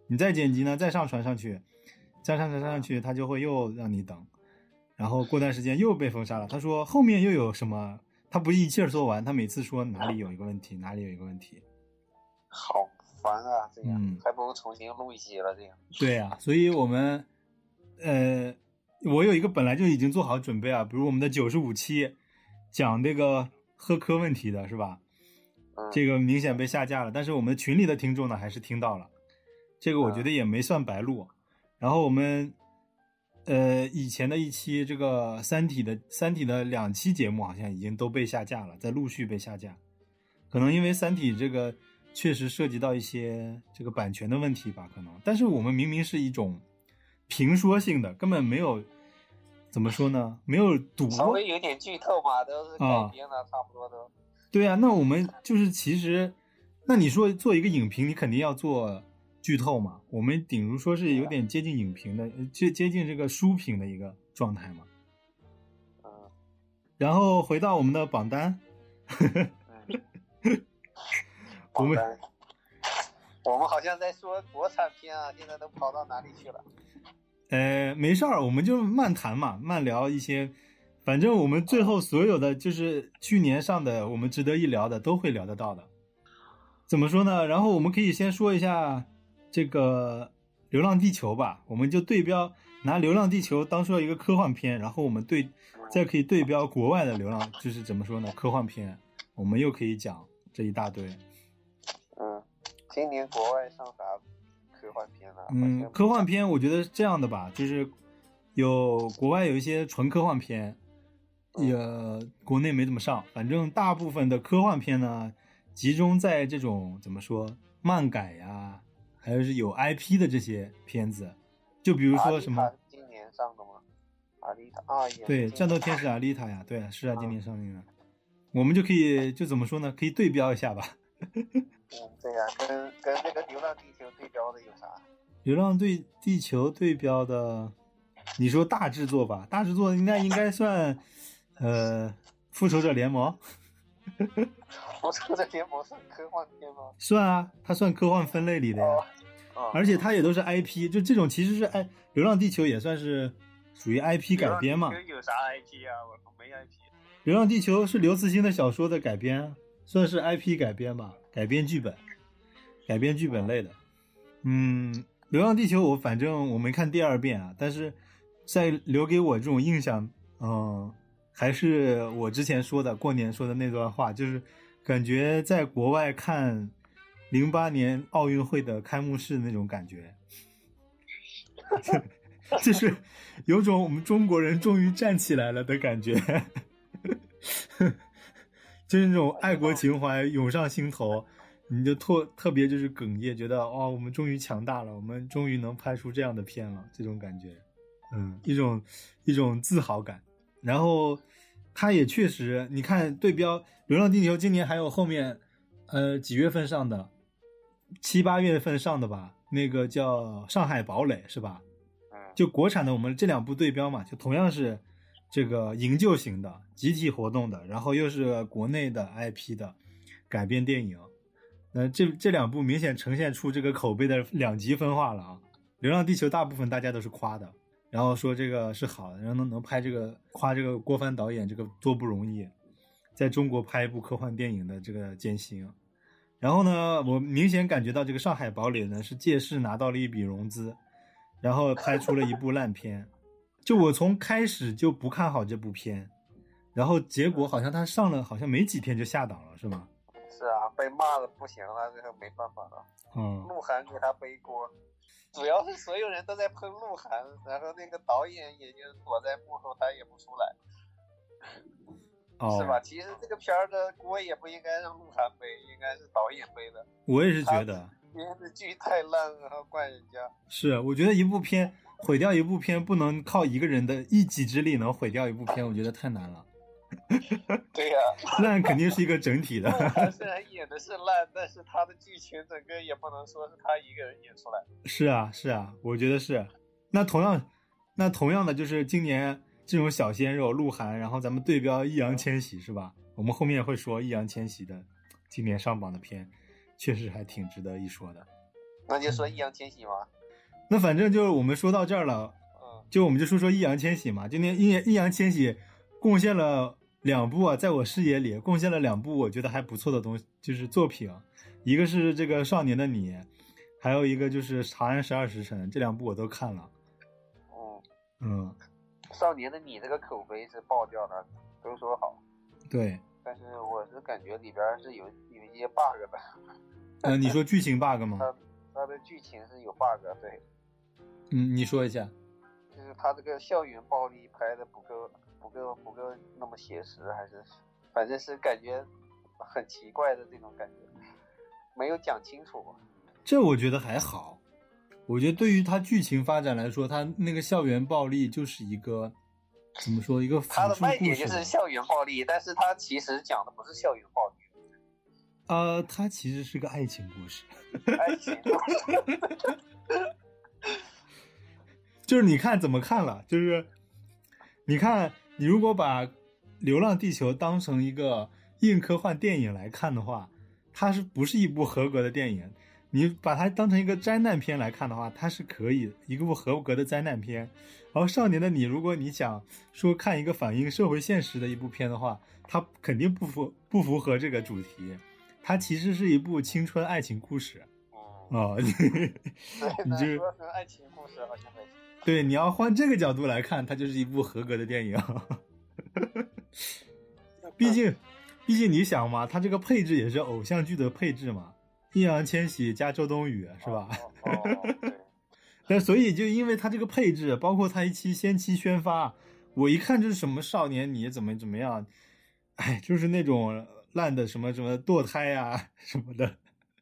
你再剪辑呢，再上传上去，再上传上去，他就会又让你等，然后过段时间又被封杀了。他说后面又有什么？他不一气儿说完，他每次说哪里有一个问题，哪里有一个问题。好烦啊！这样、嗯还不如重新录一期了。这样对呀、所以我们，呃，我有一个本来就已经做好准备啊，比如我们的九十五期讲这个喝科问题的是吧？嗯这个明显被下架了，但是我们群里的听众呢还是听到了，这个我觉得也没算白录。然后我们，呃，以前的一期这个《三体》的《三体》的两期节目好像已经都被下架了，在陆续被下架，可能因为《三体》这个确实涉及到一些这个版权的问题吧，可能。但是我们明明是一种评说性的，根本没有怎么说呢？没有读稍微有点剧透嘛，都是啊改编了，差不多都。对啊，那我们就是其实，那你说做一个影评，你肯定要做剧透嘛。我们顶如说是有点接近影评的，呃接接近这个书评的一个状态嘛。嗯然后回到我们的榜单，嗯。我们 我们好像在说国产片啊，现在都跑到哪里去了？呃，没事儿，我们就慢谈嘛，慢聊一些，反正我们最后所有的就是去年上的，我们值得一聊的都会聊得到的。怎么说呢？然后我们可以先说一下这个《流浪地球》吧，我们就对标拿《流浪地球》当做一个科幻片，然后我们对再可以对标国外的流浪，就是怎么说呢？科幻片，我们又可以讲这一大堆。嗯，今年国外上啥科幻片了？好嗯，科幻片我觉得是这样的吧，就是有国外有一些纯科幻片，也国内没怎么上。反正大部分的科幻片呢，集中在这种怎么说漫改呀，还有是有 IP 的这些片子，就比如说什么今年上的吗？阿丽塔啊，也是对战斗天使阿丽塔呀，对啊，是啊，今年上映的，我们就可以就怎么说呢？可以对标一下吧。嗯，对呀、跟跟那个《流浪地球》对标的有啥？《流浪对地球》对标的，你说大制作吧，大制作应该应该算，呃，《复仇者联盟》复仇者联盟算科幻片吗？算啊，它算科幻分类里的呀，而且它也都是 IP，就这种其实是哎，《流浪地球》也算是属于 IP 改编嘛，《有啥 IP 啊？我没 IP。流浪地球》是刘慈欣的小说的改编啊，算是 IP 改编吧，改编剧本，改编剧本类的。嗯，《流浪地球》我反正我没看第二遍啊，但是在留给我这种印象，嗯，还是我之前说的过年说的那段话，就是感觉在国外看零八年奥运会的开幕式那种感觉，就是有种我们中国人终于站起来了的感觉，就是那种爱国情怀涌上心头，你就特特别就是哽咽，觉得哦，我们终于强大了，我们终于能拍出这样的片了，这种感觉，嗯，一种一种自豪感。然后它也确实，你看对标《流浪地球》，今年还有后面，呃，几月份上的？七八月份上的吧，那个叫《上海堡垒》是吧？嗯，就国产的，我们这两部对标嘛，就同样是这个营救型的、集体活动的，然后又是国内的 IP 的改编电影。那这这两部明显呈现出这个口碑的两极分化了啊！《流浪地球》大部分大家都是夸的，然后说这个是好的，然后能能拍这个夸这个郭帆导演这个多不容易，在中国拍一部科幻电影的这个艰辛。然后呢，我明显感觉到这个《上海堡垒》呢是借势拿到了一笔融资，然后拍出了一部烂片。就我从开始就不看好这部片，然后结果好像他上了，好像没几天就下档了，是吗？是啊，被骂的不行了，这个没办法了。嗯，鹿晗给他背锅，主要是所有人都在喷鹿晗，然后那个导演也就躲在幕后，他也不出来，哦，是吧？其实这个片儿的锅也不应该让鹿晗背，应该是导演背的。我也是觉得，电视剧太烂，然后怪人家。是，我觉得一部片毁掉一部片，不能靠一个人的一己之力能毁掉一部片，我觉得太难了。对呀、烂肯定是一个整体的。他 虽然演的是烂，但是他的剧情整个也不能说是他一个人演出来的。是啊，是啊，我觉得是。那同样，那同样的就是今年这种小鲜肉鹿晗，然后咱们对标易烊千玺是吧？我们后面会说易烊千玺的今年上榜的片，确实还挺值得一说的。那就说易烊千玺嘛，那反正就是我们说到这儿了，嗯，就我们就说说易烊千玺嘛。今天易易烊千玺贡献了两部啊，在我视野里贡献了两部我觉得还不错的东西，就是作品，一个是这个《少年的你》，还有一个就是《长安十二时辰》，这两部我都看了。嗯，嗯，少年的你这个口碑是爆掉了，都说好，对，但是我是感觉里边是有有一些 bug 的，呃，你说剧情 bug 吗？它它的剧情是有 bug，对，嗯，你说一下。就是他这个校园暴力拍的不够不够不够那么写实，还是反正是感觉很奇怪的这种感觉，没有讲清楚。这我觉得还好，我觉得对于他剧情发展来说，他那个校园暴力就是一个怎么说一个辅 他的卖点就是。校园暴力，但是他其实讲的不是校园暴力，呃，它其实是个爱情故事，爱情故事。就是你看怎么看了，就是你看你如果把《流浪地球》当成一个硬科幻电影来看的话，它是不是一部合格的电影？你把它当成一个灾难片来看的话，它是可以一个部合格的灾难片。然后《少年的你》，如果你想说看一个反映社会现实的一部片的话，它肯定不符不符合这个主题。它其实是一部青春爱情故事嗯，哦。对，那你这说成爱情故事好像还行。对，你要换这个角度来看，它就是一部合格的电影。毕竟，毕竟你想嘛，它这个配置也是偶像剧的配置嘛，易烊千玺加周冬雨是吧？哦？哦，对，但所以就因为它这个配置，包括它一期先期宣发，我一看就是什么少年你怎么怎么样，哎，就是那种烂的什么什么堕胎啊什么的，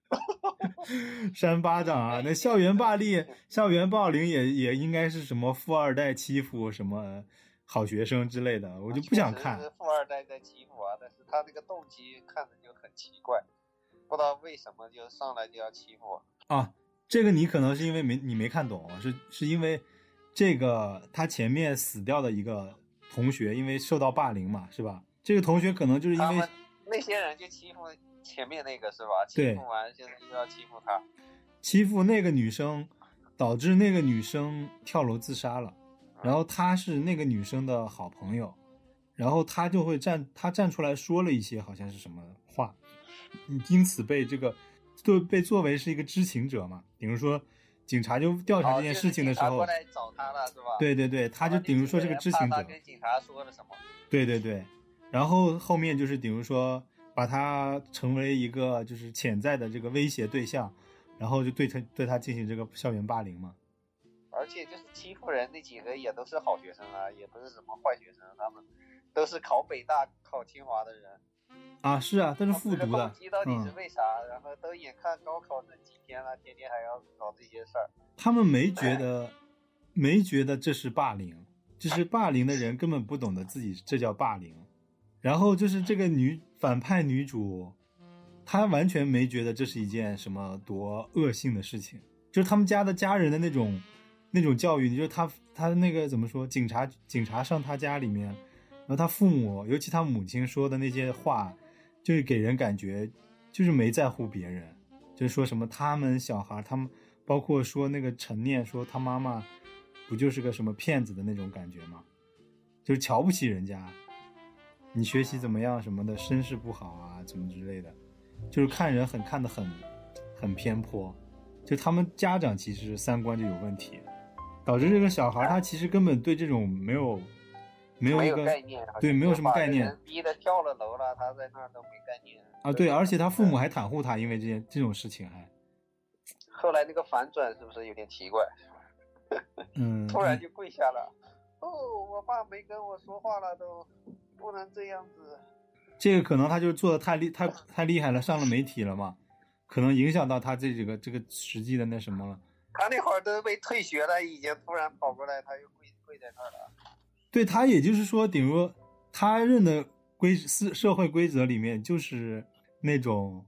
扇巴掌啊，那校园霸力、校园暴凌也也应该是什么富二代欺负什么好学生之类的，我就不想看是富二代在欺负啊，但是他这个动机看着就很奇怪，不知道为什么就上来就要欺负我。啊。这个你可能是因为没你没看懂，是是因为这个他前面死掉的一个同学，因为受到霸凌嘛，是吧？这个同学可能就是因为那些人就欺负前面那个是吧？对欺负完现在又要欺负他。欺负那个女生，导致那个女生跳楼自杀了。然后他是那个女生的好朋友，然后他就会站，他站出来说了一些好像是什么话，因此被这个就被作为是一个知情者嘛。比如说，警察就调查这件事情的时候哦就是过，来找他了是吧？对对对，他就比如说是个知情者跟警察说了什么？对对对，然后后面就是比如说把他成为一个就是潜在的这个威胁对象，然后就对他对他进行这个校园霸凌嘛。而且就是欺负人那几个也都是好学生啊，也不是什么坏学生，他们都是考北大、考清华的人。啊，是啊，但是复这个读的到底是嗯，为啥？然后都眼看高考那几天了，天天还要搞这些事儿。他们没觉得，没觉得这是霸凌，就是霸凌的人根本不懂得自己这叫霸凌。然后就是这个女反派女主，她完全没觉得这是一件什么多恶性的事情，就是他们家的家人的那种那种教育，就是他他那个怎么说，警察警察上他家里面，然后他父母，尤其他母亲说的那些话，就是给人感觉就是没在乎别人，就是说什么他们小孩，他们包括说那个陈念说他妈妈不就是个什么骗子的那种感觉吗？就是瞧不起人家，你学习怎么样什么的，身世不好啊，怎么之类的，就是看人很看得很很偏颇，就他们家长其实三观就有问题，导致这个小孩他其实根本对这种没有没有一个概念，对没有什么概念逼得跳了楼了，他在那儿都没概念啊，对，而且他父母还袒护他，因为这件这种事情还后来那个反转是不是有点奇怪？嗯，突然就跪下了。哦，我爸没跟我说话了，都不能这样子。这个可能他就做的太厉太太厉害了，上了媒体了嘛，可能影响到他这几个这个实际的那什么了。他那会儿都被退学了，已经突然跑过来，他又跪跪在那儿了。对他，也就是说，顶多他认的规社社会规则里面就是那种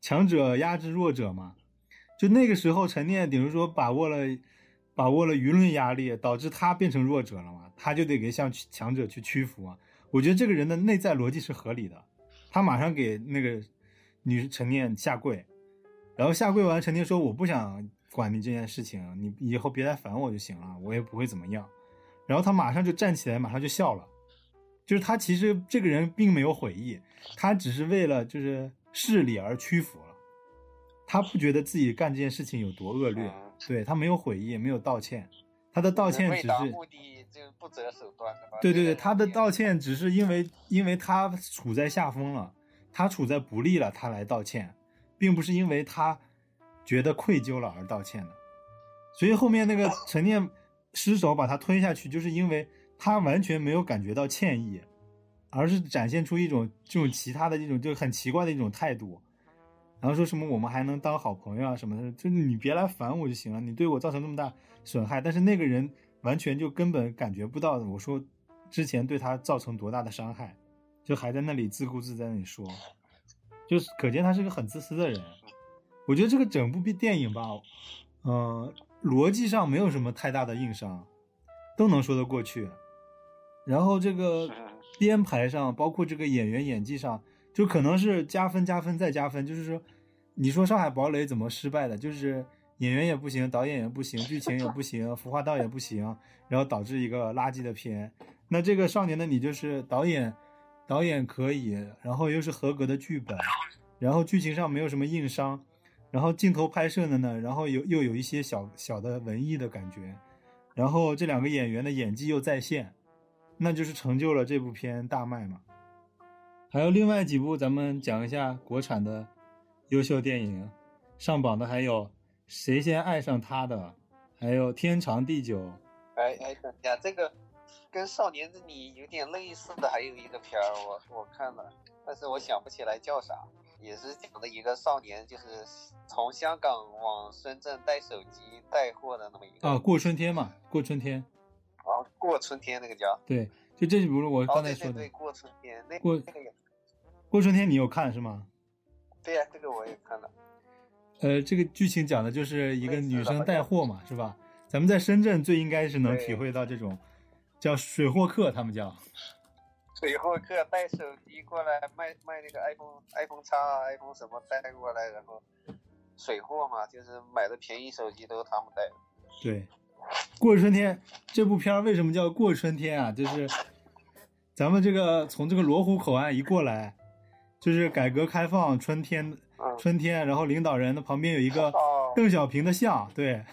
强者压制弱者嘛。就那个时候，陈念等于说把握了把握了舆论压力，导致他变成弱者了嘛，他就得给向强者去屈服啊。我觉得这个人的内在逻辑是合理的，他马上给那个女陈念下跪，然后下跪完，陈念说：“我不想管你这件事情，你以后别来烦我就行了，我也不会怎么样。”然后他马上就站起来，马上就笑了。就是他其实这个人并没有悔意，他只是为了就是势力而屈服了。他不觉得自己干这件事情有多恶劣，对他没有悔意，没有道歉。他的道歉只是就不择手段，是吧？对对对，他的道歉只是因为因为他处在下风了，他处在不利了，他来道歉，并不是因为他觉得愧疚了而道歉的。所以后面那个陈念失手把他推下去，就是因为。他完全没有感觉到歉意，而是展现出一种这种其他的一种就很奇怪的一种态度，然后说什么我们还能当好朋友啊什么的，就你别来烦我就行了，你对我造成那么大损害，但是那个人完全就根本感觉不到我说之前对他造成多大的伤害，就还在那里自顾自在那里说，就是可见他是个很自私的人。我觉得这个整部电影吧，嗯，逻辑上没有什么太大的硬伤，都能说得过去。然后这个编排上，包括这个演员演技上，就可能是加分、加分再加分。就是说，你说《上海堡垒》怎么失败的？就是演员也不行，导演也不行，剧情也不行，服化道也不行，然后导致一个垃圾的片。那这个《少年的你》就是导演，导演可以，然后又是合格的剧本，然后剧情上没有什么硬伤，然后镜头拍摄的呢，然后有又有一些小小的文艺的感觉，然后这两个演员的演技又在线。那就是成就了这部片大卖嘛。还有另外几部，咱们讲一下国产的优秀电影，上榜的还有《谁先爱上他的》，还有《天长地久》。哎哎，等一下，这个跟《少年的你》有点类似的，还有一个片儿，我我看了，但是我想不起来叫啥，也是讲的一个少年，就是从香港往深圳带手机带货的那么一个。啊，过春天嘛，过春天。啊，过春天那个叫对，就这不是我刚才说的。对过春天那过那个也。过春天你有看是吗？对呀，这个我也看了。呃，这个剧情讲的就是一个女生带货嘛，是吧？咱们在深圳最应该是能体会到这种，叫水货客，他们叫。水货客带手机过来卖卖那个 iPhone、iPhone 叉、iPhone 什么带过来，然后水货嘛，就是买的便宜手机都是他们带的。对。过春天这部片儿为什么叫过春天啊？就是咱们这个从这个罗湖口岸一过来，就是改革开放春天，春天，然后领导人的旁边有一个邓小平的像，对，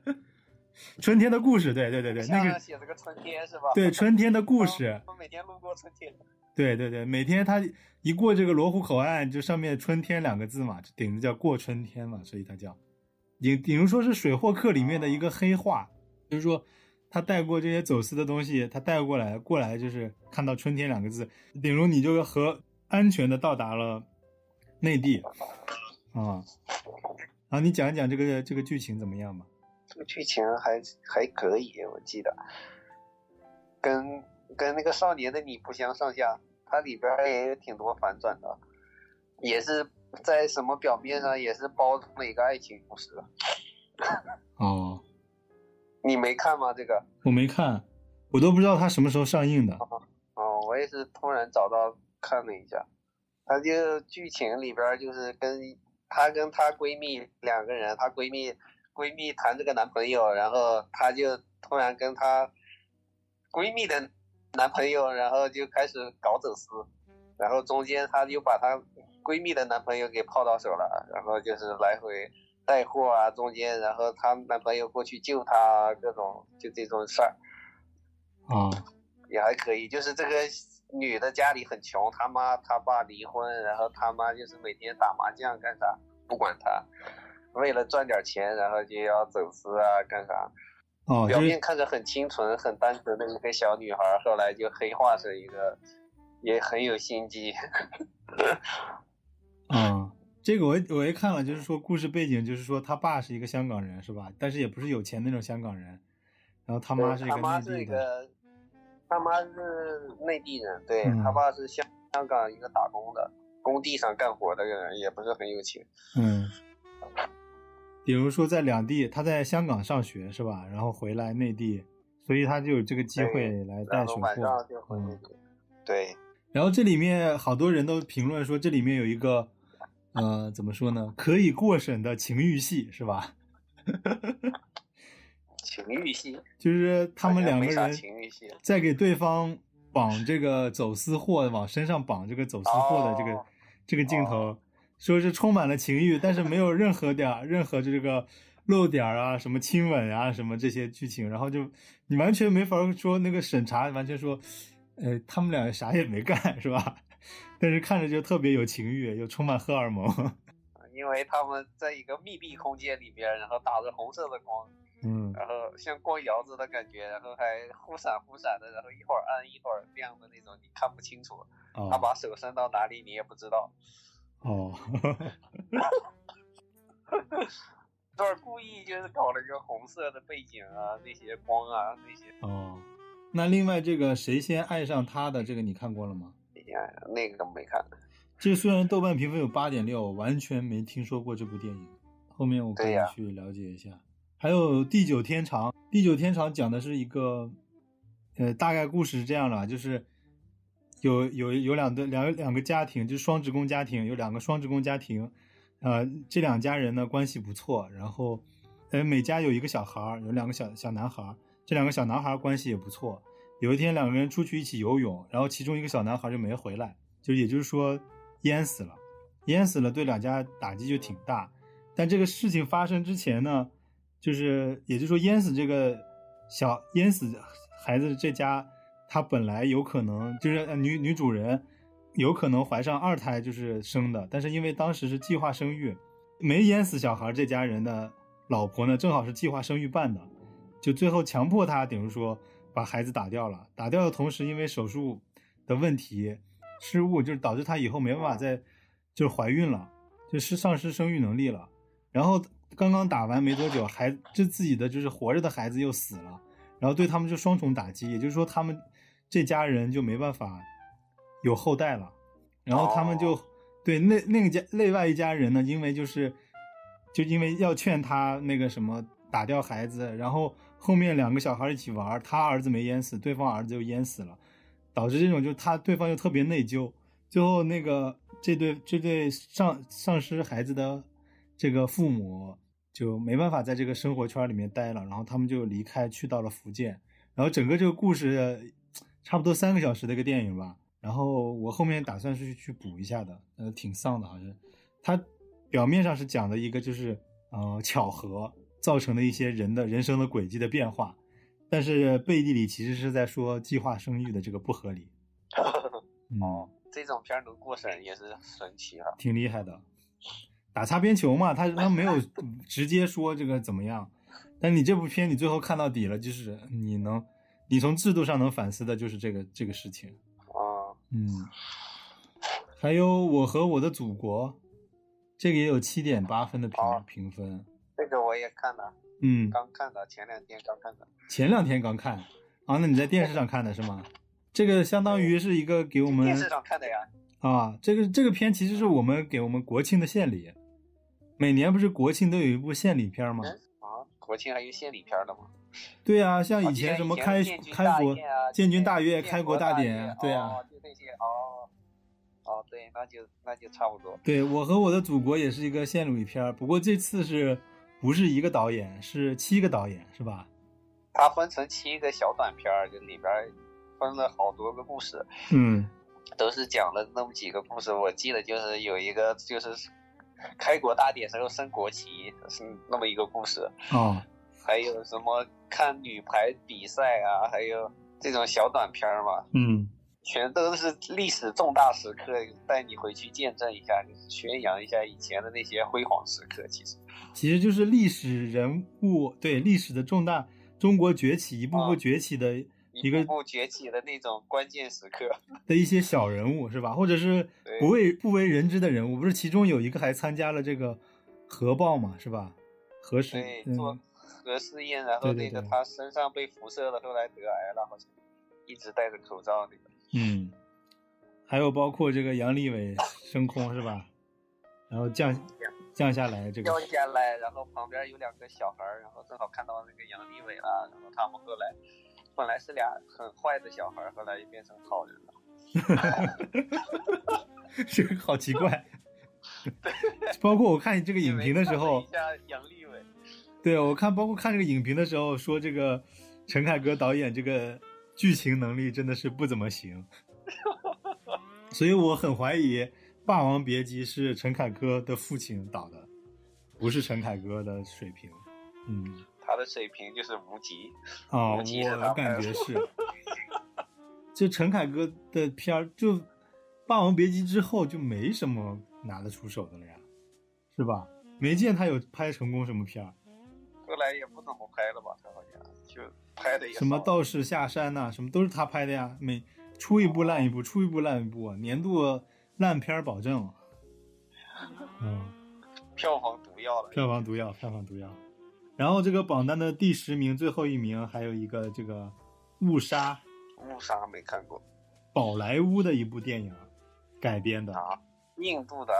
春天的故事，对对对对，那个写这个春天是吧？对，春天的故事。我每天路过春天。对对对，每天他一过这个罗湖口岸，就上面“春天”两个字嘛，顶着叫过春天嘛，所以他叫。顶比如说是水货客里面的一个黑话，就是说他带过这些走私的东西，他带过来过来就是看到“春天”两个字，顶如你就和安全的到达了内地啊啊！你讲一讲这个这个剧情怎么样吧？这个剧情还还可以，我记得跟跟那个少年的你不相上下，它里边也有挺多反转的，也是。在什么表面上也是包装了一个爱情故事。哦，你没看吗？这个我没看，我都不知道它什么时候上映的。哦，我也是突然找到看了一下，它就剧情里边就是跟她跟她闺蜜两个人，她闺蜜闺蜜谈这个男朋友，然后她就突然跟她闺蜜的男朋友，然后就开始搞走私，然后中间她就把她。闺蜜的男朋友给泡到手了，然后就是来回带货啊，中间然后她男朋友过去救她，各种就这种事儿，啊，也还可以。就是这个女的家里很穷，她妈她爸离婚，然后她妈就是每天打麻将干啥，不管她，为了赚点钱，然后就要走私啊干啥。哦，表面看着很清纯、很单纯的一个小女孩，后来就黑化成一个也很有心机。嗯，这个我我也看了，就是说故事背景就是说他爸是一个香港人，是吧？但是也不是有钱那种香港人，然后他妈是一个他妈是一个他妈是内地人，对、嗯他爸是香香港一个打工的，工地上干活的人，也不是很有钱。嗯，比如说在两地，他在香港上学是吧？然后回来内地，所以他就有这个机会来带然后水货晚上。就回内嗯地。对，然后这里面好多人都评论说，这里面有一个，呃，怎么说呢？可以过审的情欲戏是吧？情欲戏，就是他们两个人情欲戏在给对方绑这个走私货，往身上绑这个走私货的这个、哦这个镜头，说是充满了情欲，但是没有任何点儿任何这个露点儿啊，什么亲吻啊，什么这些剧情，然后就你完全没法说那个审查，完全说，呃，他们俩啥也没干是吧？但是看着就特别有情欲，又充满荷尔蒙。因为他们在一个密闭空间里边，然后打着红色的光，嗯然后像逛窑子的感觉，然后还忽闪忽闪的，然后一会儿暗一会儿亮的那种，你看不清楚。他哦把手伸到哪里，你也不知道。哦，都是故意就是搞了一个红色的背景啊，那些光啊，那些，哦，那另外这个谁先爱上他的这个你看过了吗？哎那个没看。这个虽然豆瓣评分有八点六，完全没听说过这部电影。后面我可以去了解一下。还有《地久天长》，《地久天长》讲的是一个，呃，大概故事是这样的，就是有有有两对两两个家庭，就是双职工家庭，有两个双职工家庭，呃，这两家人呢关系不错，然后，呃，每家有一个小孩，有两个小小男孩，这两个小男孩关系也不错。有一天两个人出去一起游泳，然后其中一个小男孩就没回来，就也就是说淹死了，淹死了对两家打击就挺大。但这个事情发生之前呢，就是也就是说淹死这个小淹死孩子这家，他本来有可能就是女女主人有可能怀上二胎就是生的，但是因为当时是计划生育，没淹死小孩这家人的老婆呢正好是计划生育办的，就最后强迫他等于说把孩子打掉了，打掉的同时因为手术的问题失误，就是导致她以后没办法再就是怀孕了，就是丧失生育能力了。然后刚刚打完没多久，孩就自己的就是活着的孩子又死了，然后对他们就双重打击，也就是说他们这家人就没办法有后代了，然后他们就、哦对那那个家另外一家人呢，因为就是就因为要劝他那个什么打掉孩子，然后后面两个小孩一起玩，他儿子没淹死，对方儿子又淹死了，导致这种就他对方又特别内疚，最后那个这对这对丧丧失孩子的这个父母就没办法在这个生活圈里面待了，然后他们就离开去到了福建，然后整个这个故事差不多三个小时的一个电影吧，然后我后面打算是去补一下的，呃，挺丧的，好像。它表面上是讲的一个就是呃巧合造成的一些人的人生的轨迹的变化，但是背地里其实是在说计划生育的这个不合理，嗯，哦，这种片儿能过审也是神奇啊。挺厉害的。打擦边球嘛，他他没有直接说这个怎么样，但你这部片你最后看到底了，就是你能，你从制度上能反思的就是这个这个事情。啊、嗯，还有我和我的祖国，这个也有七点八分的评哦评分。这个我也看了，嗯，刚看的，前两天刚看的。前两天刚看啊，那你在电视上看的是吗？这个相当于是一个给我们电视上看的呀。啊，这个这个片其实是我们给我们国庆的献礼。每年不是国庆都有一部献礼片吗？嗯啊，国庆还有献礼片的吗？对啊，像哦以前什么开开国啊建军大业、开国大典业，对啊哦，就那些哦，哦，对，那就那就差不多。对我和我的祖国也是一个献礼片，不过这次是不是一个导演，是七个导演是吧？它分成七个小短片儿，就里边分了好多个故事，嗯都是讲了那么几个故事。我记得就是有一个就是开国大典时候升国旗是那么一个故事，哦还有什么看女排比赛啊，还有这种小短片儿嘛，嗯全都是历史重大时刻，带你回去见证一下，就是宣扬一下以前的那些辉煌时刻。其实，其实就是历史人物对历史的重大中国崛起一步步啊崛起的一一个步步崛起的那种关键时刻。的一些小人物是吧？或者是不为不为人知的人物，不是其中有一个还参加了这个核爆嘛，是吧？核实对，嗯做核试验，然后那个他身上被辐射了，后来得癌了，好像一直戴着口罩那个。嗯，还有包括这个杨利伟升空是吧？然后降降下来这个掉下来，然后旁边有两个小孩儿，然后正好看到那个杨利伟了，然后他们后来本来是俩很坏的小孩儿，后来又变成好人了。这个好奇怪。包括我看这个影评的时候杨利伟，对我看包括看这个影评的时候说这个陈凯歌导演这个剧情能力真的是不怎么行，所以我很怀疑《霸王别姬》是陈凯歌的父亲导的，不是陈凯歌的水平。嗯，他的水平就是无极。啊、我感觉是，就陈凯歌的片儿，就《霸王别姬》之后就没什么拿得出手的了呀，是吧？没见他有拍成功什么片儿，后来也不怎么拍了吧？他好像就拍的也什么道士下山呐、什么都是他拍的呀，每出一部烂一部，出一部烂一部，啊年度烂片儿保证。嗯，票房毒药了。票房毒药，票房毒药。然后这个榜单的第十名，最后一名还有一个这个《误杀》，误杀没看过宝莱坞的一部电影改编的啊？印度的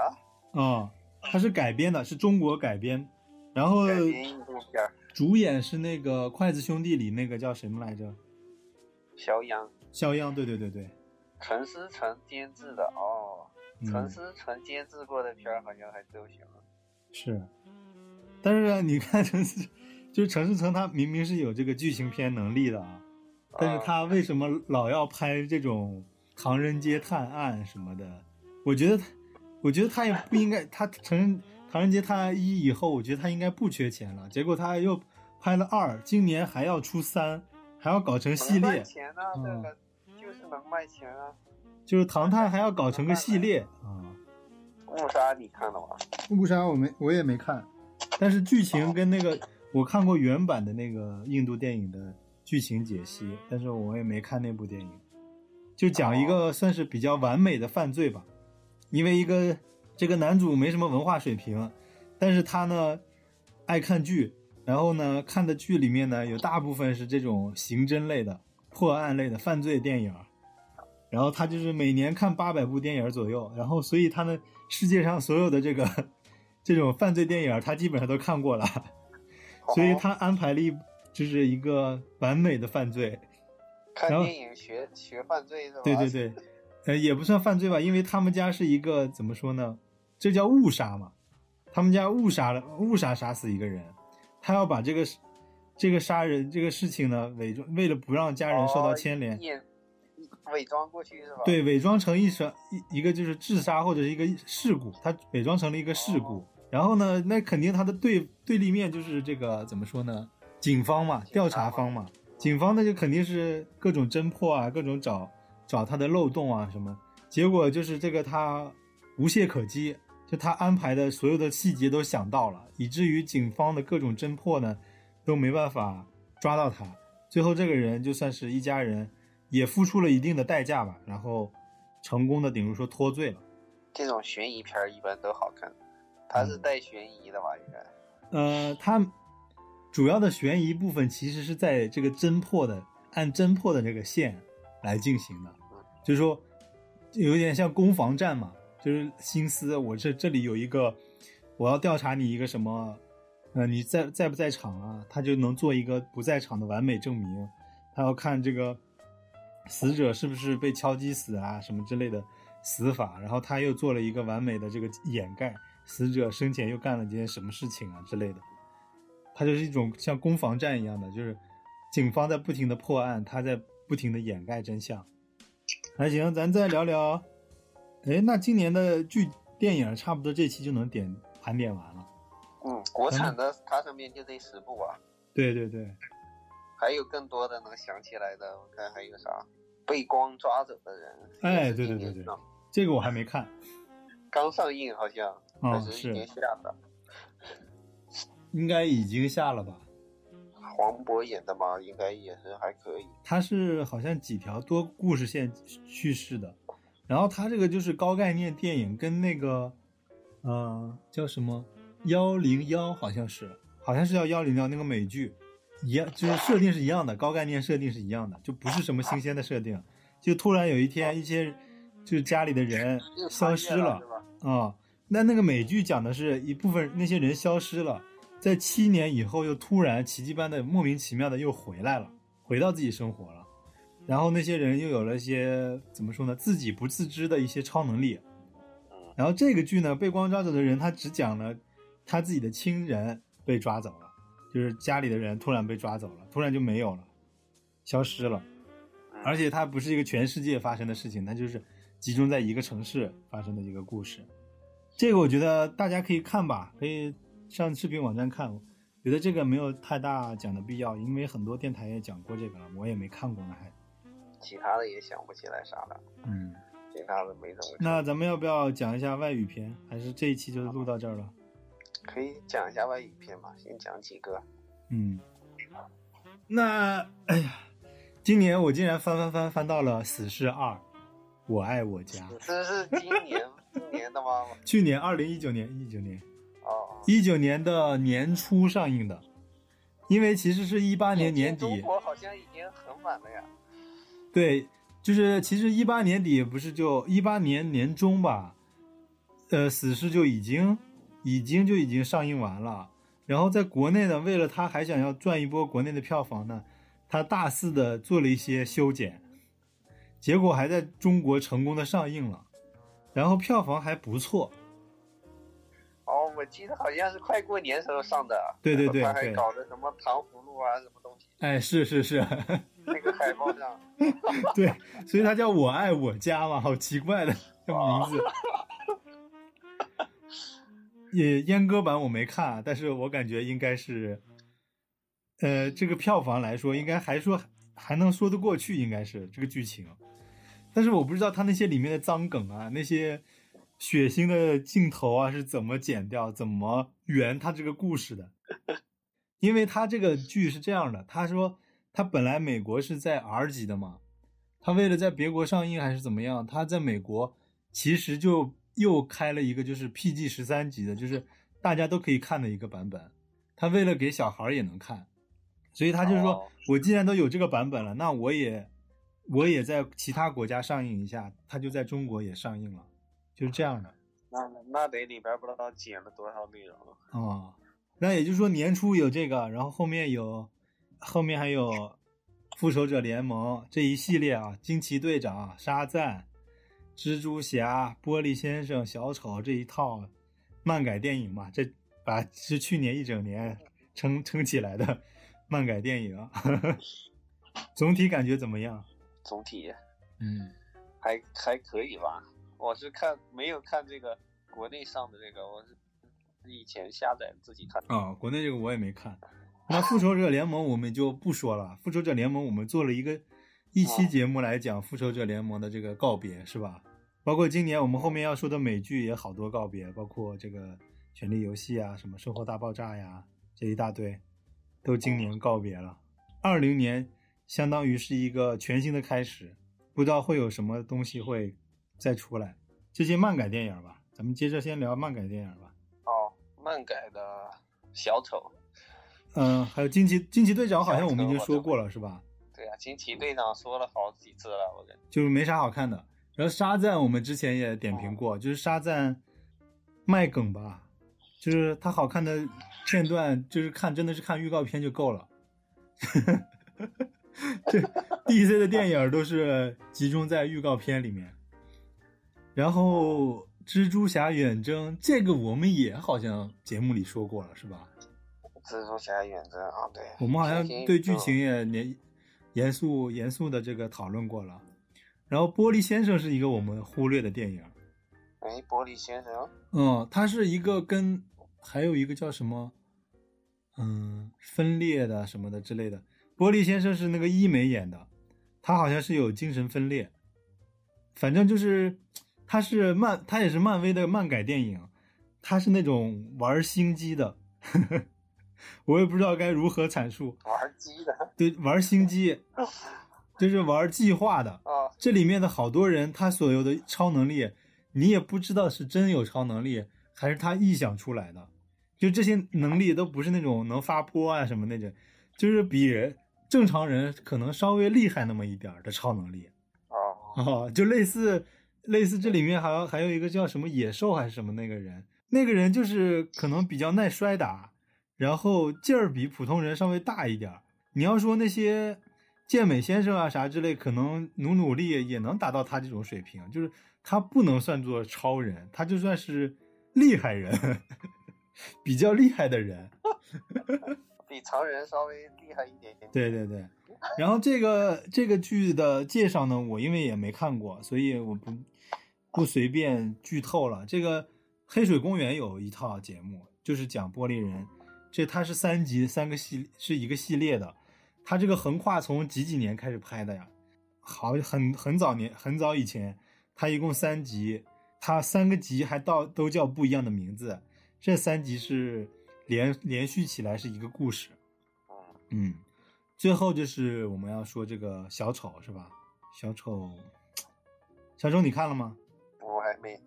啊、它是改编的，是中国改编，然后主演是那个《筷子兄弟》里那个叫什么来着？肖央、肖央，对对对对，陈思诚监制的哦。陈嗯，思诚监制过的片儿好像还都行。是。但是呢你看陈思，就是陈思诚，他明明是有这个剧情片能力的啊，但是他为什么老要拍这种唐人街探案什么的？我觉得他，我觉得他也不应该，他成唐人街探案一以后，我觉得他应该不缺钱了。结果他又拍了二，今年还要出三，还要搞成系列，钱啊，嗯这个就是能卖钱啊。就是唐探还要搞成个系列啊。误杀你看了吗？误杀我没我也没看，但是剧情跟那个我看过原版的那个印度电影的剧情解析，但是我也没看那部电影，就讲一个算是比较完美的犯罪吧，因为一个这个男主没什么文化水平，但是他呢爱看剧，然后呢看的剧里面呢有大部分是这种刑侦类的、破案类的犯罪电影。然后他就是每年看八百部电影左右，然后所以他呢，世界上所有的这个这种犯罪电影，他基本上都看过了，所以他安排了一就是一个完美的犯罪。看电影学学犯罪是吧？对对对，呃，也不算犯罪吧，因为他们家是一个怎么说呢？这叫误杀嘛，他们家误杀了，误杀杀死一个人，他要把这个这个杀人这个事情呢伪装，为了不让家人受到牵连，哦伪装过去是吧？对，伪装成一什一一个就是自杀或者是一个事故，他伪装成了一个事故。然后呢，那肯定他的对对立面就是这个怎么说呢？警方嘛，调查方嘛，警方那就肯定是各种侦破啊，各种找找他的漏洞啊什么。结果就是这个他无懈可击，就他安排的所有的细节都想到了，以至于警方的各种侦破呢都没办法抓到他。最后这个人就算是一家人。也付出了一定的代价吧，然后成功的顶住说脱罪了。这种悬疑片儿一般都好看，它是嗯带悬疑的吧？应该。呃，它主要的悬疑部分其实是在这个侦破的按侦破的这个线来进行的，就是说有点像攻防战嘛，就是心思我这这里有一个我要调查你一个什么，呃，你在在不在场啊？他就能做一个不在场的完美证明，他要看这个。死者是不是被敲击死啊？什么之类的死法，然后他又做了一个完美的这个掩盖，死者生前又干了件什么事情啊之类的。它就是一种像攻防战一样的，就是警方在不停的破案，他在不停的掩盖真相。还行，咱再聊聊。哎，那今年的剧电影差不多这期就能点盘点完了。嗯，国产的它上面就这十部啊。对对对。还有更多的能想起来的，我看还有啥？被光抓走的人。哎，对对对对，这个我还没看。刚上映好像，哦，是已经下了。应该已经下了吧？黄渤演的嘛，应该也是还可以。他是好像几条多故事线叙事的，然后他这个就是高概念电影，跟那个，呃，叫什么幺零幺，好像是，好像是叫幺零幺那个美剧。一样，就是设定是一样的，高概念设定是一样的，就不是什么新鲜的设定。就突然有一天，一些就是家里的人消失了是吧？啊、那那个美剧讲的是一部分那些人消失了，在七年以后又突然奇迹般的莫名其妙的又回来了，回到自己生活了。然后那些人又有了一些怎么说呢，自己不自知的一些超能力。嗯然后这个剧呢，被光抓走的人，他只讲了他自己的亲人被抓走了，就是家里的人突然被抓走了，突然就没有了，消失了。嗯而且它不是一个全世界发生的事情，它就是集中在一个城市发生的一个故事。这个我觉得大家可以看吧，可以上视频网站看。觉得这个没有太大讲的必要，因为很多电台也讲过这个了，我也没看过呢，还。其他的也想不起来啥了，嗯，其他的没怎么。那咱们要不要讲一下外语片？还是这一期就录到这儿了？可以讲一下外语片嘛？先讲几个。嗯，那哎呀，今年我竟然翻翻翻翻到了《死侍二》，我爱我家。这是今年今年的吗？去年二零一九年，一九年，哦，一九年的年初上映的，因为其实是一八年年底中底，国好像已经很晚了呀。对，就是其实一八年底不是就一八年年中吧，呃，死侍就已经已经就已经上映完了。然后在国内呢，为了他还想要赚一波国内的票房呢，他大肆的做了一些修剪，结果还在中国成功的上映了，然后票房还不错。哦，我记得好像是快过年时候上的。对对对他还搞的什么糖葫芦啊，什么东西，哎，是是是，那个海报上。对，所以他叫我爱我家嘛，好奇怪的名字。也阉割版我没看，但是我感觉应该是，呃，这个票房来说，应该还说还能说得过去，应该是这个剧情。但是我不知道他那些里面的脏梗啊，那些血腥的镜头啊是怎么剪掉，怎么圆他这个故事的。因为他这个剧是这样的，他说他本来美国是在 R 级的嘛，他为了在别国上映还是怎么样，他在美国其实就又开了一个就是 PG 十三级的，就是大家都可以看的一个版本。他为了给小孩也能看，所以他就是说哦我既然都有这个版本了，那我也我也在其他国家上映一下，他就在中国也上映了，就是这样的。那那得里边不知道剪了多少内容。哦，那也就是说年初有这个，然后后面有，后面还有复仇者联盟这一系列啊，惊奇队长、沙赞、蜘蛛侠、玻璃先生、小丑这一套漫改电影嘛，这把是去年一整年撑撑起来的漫改电影，总体感觉怎么样？总体嗯，还还可以吧。我是看没有看这个国内上的这个，我是以前下载自己看。啊、国内这个我也没看。那复仇者联盟我们就不说了，复仇者联盟我们做了一个一期节目来讲复仇者联盟的这个告别，是吧？包括今年我们后面要说的美剧也好多告别，包括这个《权力游戏》啊，什么《生活大爆炸》呀，这一大堆，都今年告别了。二零年相当于是一个全新的开始，不知道会有什么东西会再出来。这些漫改电影吧，咱们接着先聊漫改电影吧。哦，漫改的小丑，嗯，还有惊奇惊奇队长，好像我们已经说过了，是吧？对啊，惊奇队长说了好几次了，我感觉。就是没啥好看的。然后沙赞我们之前也点评过，就是沙赞卖梗吧，就是他好看的片段，就是看真的是看预告片就够了。这 DC 的电影都是集中在预告片里面。然后蜘蛛侠远征这个我们也好像节目里说过了，是吧？蜘蛛侠远征啊，对。我们好像对剧情也严严肃严肃的这个讨论过了。然后玻璃先生是一个我们忽略的电影，哎，玻璃先生，嗯，他是一个跟还有一个叫什么，嗯，分裂的什么的之类的。玻璃先生是那个医美演的，他好像是有精神分裂，反正就是他是漫，他也是漫威的漫改电影，他是那种玩心机的，呵 呵我也不知道该如何阐述。玩机的对，玩心机，就是玩计划的。啊，这里面的好多人，他所有的超能力，你也不知道是真有超能力，还是他臆想出来的。就这些能力都不是那种能发波啊什么那种，就是比正常人可能稍微厉害那么一点儿的超能力哦，哦，就类似类似这里面还有还有一个叫什么野兽还是什么那个人，那个人就是可能比较耐摔打，然后劲儿比普通人稍微大一点儿。你要说那些健美先生啊啥之类，可能努努力也能达到他这种水平，就是他不能算作超人，他就算是厉害人，比较厉害的人。比常人稍微厉害一点点。对对对，然后这个这个剧的介绍呢，我因为也没看过，所以我不不随便剧透了。这个黑水公园有一套节目，就是讲玻璃人，这它是三集三个系是一个系列的，它这个横跨从几几年开始拍的呀？好，很很早年很早以前，它一共三集，它三个集还到都叫不一样的名字，这三集是连连续起来是一个故事。嗯，最后就是我们要说这个小丑是吧？小丑，小丑你看了吗？我还没，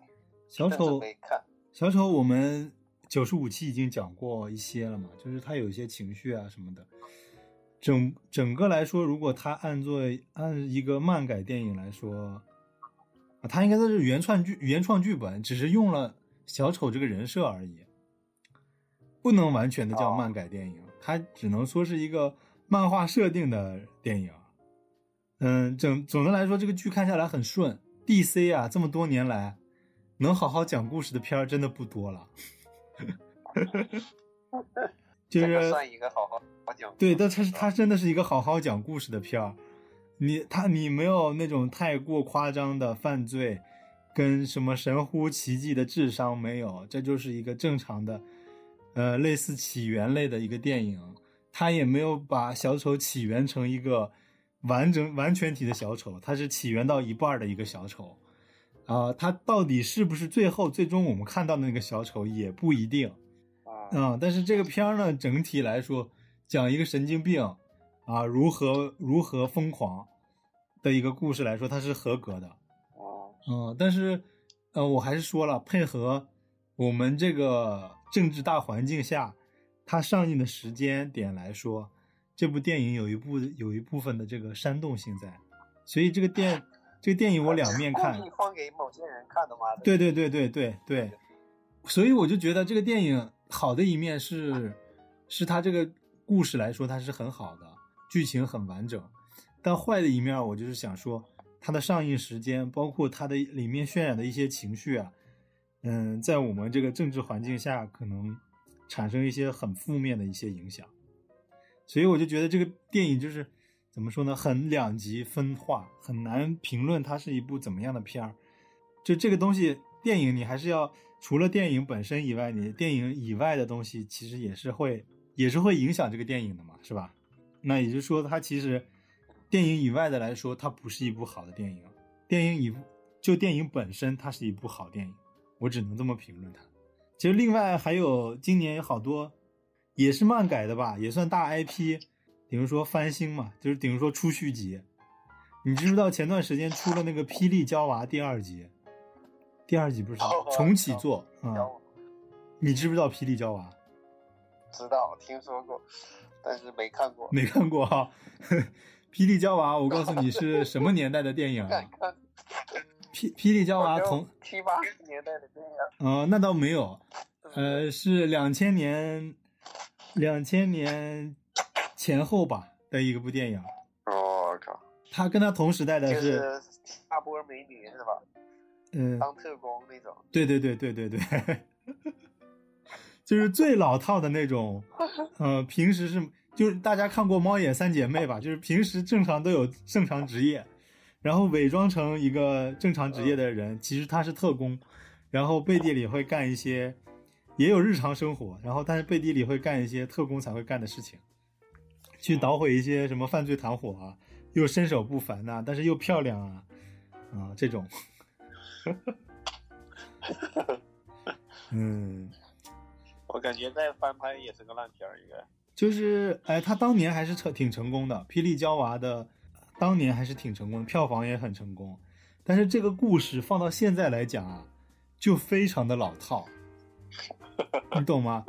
小丑，没看。小丑，我们九十五期已经讲过一些了嘛，就是他有一些情绪啊什么的。整整个来说，如果他按作按一个漫改电影来说，啊，他应该都是原创剧原创剧本，只是用了小丑这个人设而已，不能完全的叫漫改电影，它只能说是一个漫画设定的电影。嗯，整总的来说，这个剧看下来很顺。DC 啊，这么多年来，能好好讲故事的片儿真的不多了。就这个是算一个好好好讲。对，但它是它真的是一个好好讲故事的片儿。你他你没有那种太过夸张的犯罪，跟什么神乎其技的智商没有，这就是一个正常的，呃，类似起源类的一个电影。它也没有把小丑起源成一个完整完全体的小丑，它是起源到一半的一个小丑。啊、它到底是不是最后最终我们看到的那个小丑也不一定。啊，嗯，但是这个片儿呢，整体来说讲一个神经病啊如何如何疯狂的一个故事来说，它是合格的。啊，嗯，但是呃，我还是说了，配合我们这个政治大环境下，它上映的时间点来说，这部电影有一部有一部分的这个煽动性在，所以这个电这个电影我两面看故。意放给某些人看的吗？对对对对对对，所以我就觉得这个电影好的一面是，是它这个故事来说它是很好的，剧情很完整，但坏的一面我就是想说，它的上映时间，包括它的里面渲染的一些情绪啊，嗯，在我们这个政治环境下，可能产生一些很负面的一些影响，所以我就觉得这个电影就是怎么说呢，很两极分化，很难评论它是一部怎么样的片儿。就这个东西，电影你还是要除了电影本身以外，你电影以外的东西其实也是会也是会影响这个电影的嘛，是吧？那也就是说，它其实电影以外的来说，它不是一部好的电影。电影以就电影本身，它是一部好电影，我只能这么评论它。其实另外还有今年有好多也是漫改的吧，也算大 IP，比如说翻新嘛，就是比如说出续集。你知不知道前段时间出了那个《霹雳娇娃》第二集？第二集不是哦重启作啊、然后你知不知道《霹雳娇娃》？知道听说过，但是没看过。没看过哈、霹雳娇娃，我告诉你是什么年代的电影啊？霹霹雳娇娃同七八十年代的电影，呃，那倒没有，呃，是两千年，两千年前后吧的一个部电影。我靠，他跟他同时代的，是是大波美女是吧？嗯、当特工那种。对对对对对对，就是最老套的那种，呃，平时是就是大家看过《猫眼三姐妹》吧？就是平时正常都有正常职业，然后伪装成一个正常职业的人，其实他是特工，然后背地里会干一些，也有日常生活，然后但是背地里会干一些特工才会干的事情，去捣毁一些什么犯罪团伙啊，又身手不凡呐、但是又漂亮啊，啊这种。嗯，我感觉再翻拍也是个烂片儿，应该。就是哎，他当年还是成挺成功的，《霹雳娇娃》的当年还是挺成功的，票房也很成功。但是这个故事放到现在来讲啊，就非常的老套，你懂吗？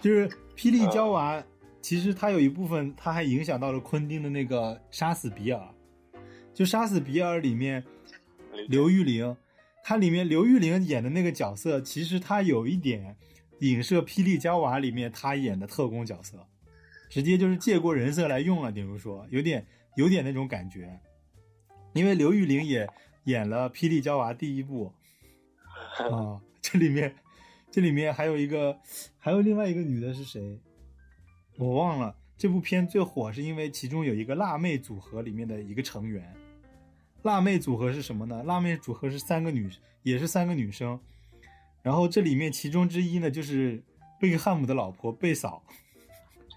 就是《霹雳娇娃》其实它有一部分，它还影响到了昆汀的那个《杀死比尔》，就《杀死比尔》里面刘玉玲，它里面刘玉玲演的那个角色，其实她有一点影射《霹雳娇娃》里面她演的特工角色，直接就是借过人设来用了，比如说有点有点那种感觉，因为刘玉玲也演了《霹雳娇娃》第一部啊，这里面这里面还有一个还有另外一个女的是谁？我忘了。这部片最火是因为其中有一个辣妹组合里面的一个成员。辣妹组合是什么呢？辣妹组合是三个女，也是三个女生。然后这里面其中之一呢，就是贝克汉姆的老婆贝嫂。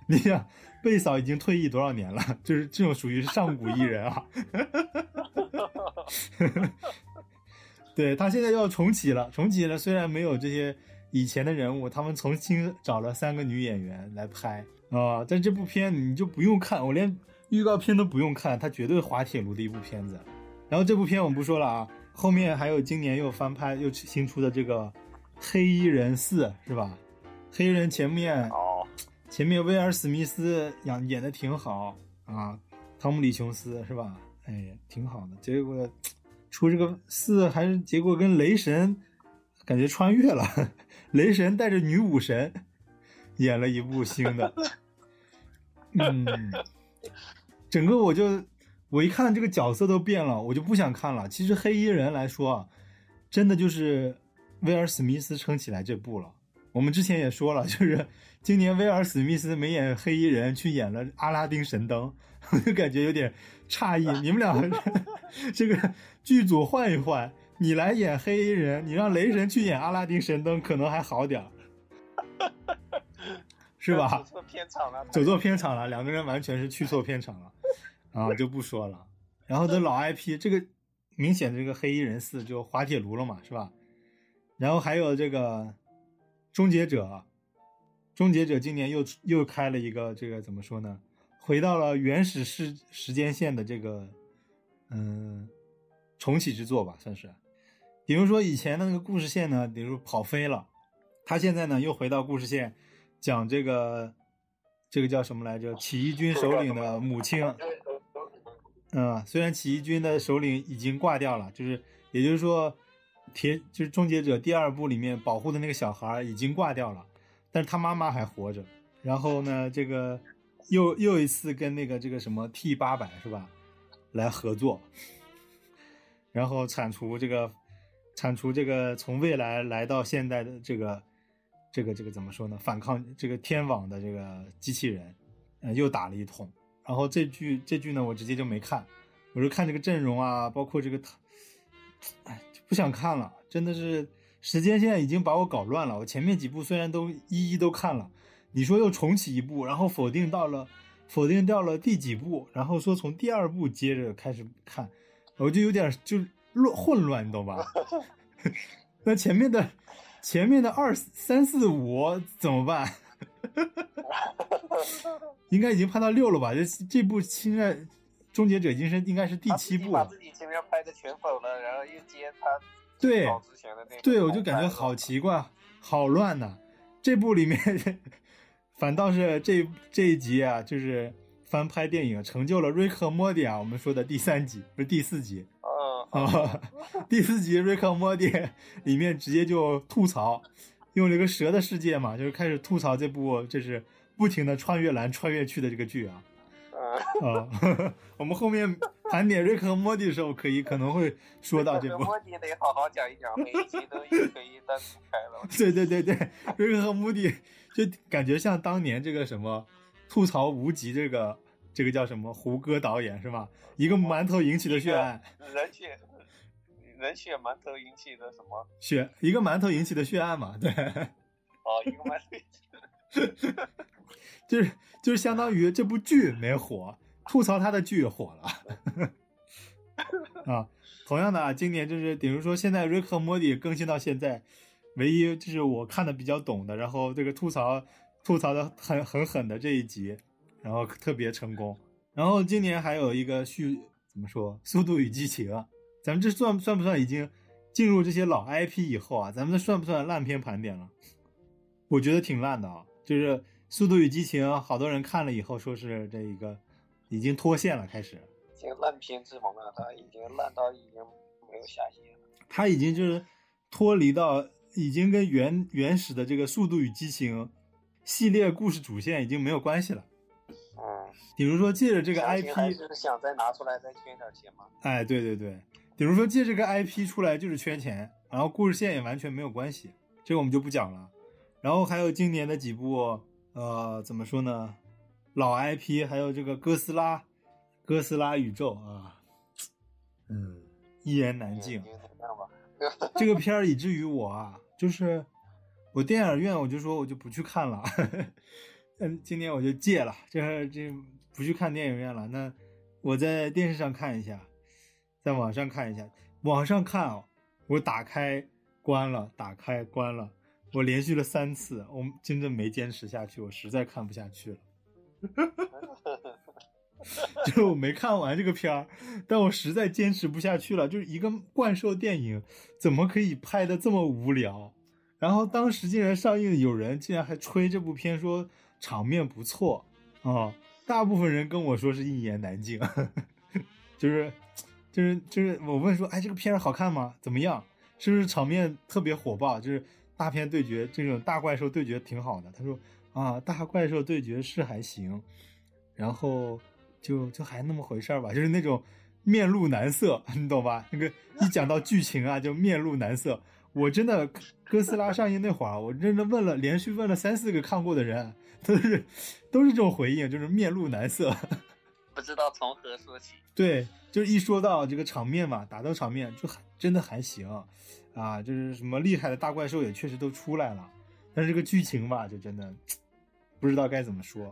你想，贝嫂已经退役多少年了？就是这种属于是上古艺人啊。对他现在要重启了，重启了。虽然没有这些以前的人物，他们重新找了三个女演员来拍啊。但这部片你就不用看，我连预告片都不用看，它绝对滑铁卢的一部片子。然后这部片我们不说了啊，后面还有今年又翻拍又新出的这个《黑衣人四》是吧？黑衣人前面哦，前面威尔史密斯演演的挺好啊，汤姆李琼斯是吧？哎，挺好的。结果出这个四还是结果跟雷神感觉穿越了，雷神带着女武神演了一部新的，嗯，整个我就。我一看这个角色都变了，我就不想看了。其实黑衣人来说啊，真的就是威尔史密斯撑起来这部了。我们之前也说了，就是今年威尔史密斯没演黑衣人，去演了阿拉丁神灯，我就感觉有点诧异。你们俩 这个剧组换一换，你来演黑衣人，你让雷神去演阿拉丁神灯，可能还好点儿，是吧？走错片场了，走错片场了，两个人完全是去错片场了。啊，就不说了。然后这老 IP，这个明显这个黑衣人四就滑铁卢了嘛，是吧？然后还有这个终结者，终结者今年又又开了一个这个怎么说呢？回到了原始时时间线的这个嗯重启之作吧，算是。比如说以前的那个故事线呢，比如跑飞了，他现在呢又回到故事线，讲这个这个叫什么来着？起义军首领的母亲。嗯，虽然起义军的首领已经挂掉了，就是，也就是说，铁就是终结者第二部里面保护的那个小孩已经挂掉了，但是他妈妈还活着。然后呢，这个又又一次跟那个这个什么 T 八百是吧，来合作，然后铲除这个，铲除这个从未来来到现代的这个，这个这个怎么说呢？反抗这个天网的这个机器人，嗯，又打了一通。然后这剧这剧呢，我直接就没看，我就看这个阵容啊，包括这个，哎，就不想看了，真的是时间线已经把我搞乱了。我前面几部虽然都一一都看了，你说又重启一部，然后否定到了，否定掉了第几部，然后说从第二部接着开始看，我就有点就乱混乱，你懂吧？那前面的前面的二三四五怎么办？应该已经拍到六了吧？这这部现在终结者已经是应该是第七部了。把自己前面拍的全否了，然后又接他对之前的那对，我就感觉好奇怪，好乱呐。这部里面反倒是这这一集啊，就是翻拍电影，成就了瑞克莫蒂啊。我们说的第三集不是第四集啊，第四集瑞克莫蒂里面直接就吐槽。用了一个蛇的世界嘛，就是开始吐槽这部，就是不停的穿越来穿越去的这个剧啊。啊，我们后面盘点瑞克和莫蒂的时候，可以可能会说到这部。莫蒂得好好讲一讲，每一集都可以单独开了。对对对对，瑞克和莫蒂就感觉像当年这个什么吐槽无极这个这个叫什么胡歌导演是吧？一个馒头引起的血案。人血。人血馒头引起的什么血？一个馒头引起的血案嘛？对。哦，一个馒头。就是就是相当于这部剧没火，吐槽他的剧火了。啊，同样的啊，今年就是比如说现在瑞克莫蒂更新到现在，唯一就是我看的比较懂的，然后这个吐槽吐槽的很很狠的这一集，然后特别成功。然后今年还有一个续怎么说，《速度与激情》。咱们这算算不算已经进入这些老 IP 以后啊？咱们这算不算烂片盘点了？我觉得挺烂的啊，就是速度与激情》好多人看了以后说是这一个已经脱线了，开始已经烂片之王了，他已经烂到已经没有下限了。他已经就是脱离到已经跟原原始的这个《速度与激情》系列故事主线已经没有关系了。嗯，比如说借着这个 IP，是想再拿出来再圈点钱嘛。哎，对对对，比如说借这个 IP 出来就是圈钱，然后故事线也完全没有关系，这个我们就不讲了。然后还有今年的几部，呃，怎么说呢？老 IP，还有这个哥斯拉，哥斯拉宇宙啊，嗯，一言难尽。这个片儿以至于我啊，就是我电影院我就说我就不去看了，嗯，今年我就戒了，这这不去看电影院了。那我在电视上看一下，在网上看一下。网上看哦，我打开关了，打开关了，我连续了三次，我真的没坚持下去，我实在看不下去了。就是我没看完这个片儿，但我实在坚持不下去了。就是一个怪兽电影，怎么可以拍的这么无聊？然后当时竟然上映，有人竟然还吹这部片说场面不错啊、大部分人跟我说是一言难尽，就是就是就是我问说，哎，这个片儿好看吗？怎么样？是不是场面特别火爆？就是大片对决这种大怪兽对决挺好的。他说啊，大怪兽对决是还行，然后就就还那么回事儿吧，就是那种面露难色，你懂吧？那个一讲到剧情啊，就面露难色。我真的哥斯拉上映那会儿，我真的问了，连续问了三四个看过的人，都是都是这种回应，就是面露难色。不知道从何说起。对，就是一说到这个场面嘛，打斗场面就还真的还行，啊，就是什么厉害的大怪兽也确实都出来了，但是这个剧情吧，就真的不知道该怎么说。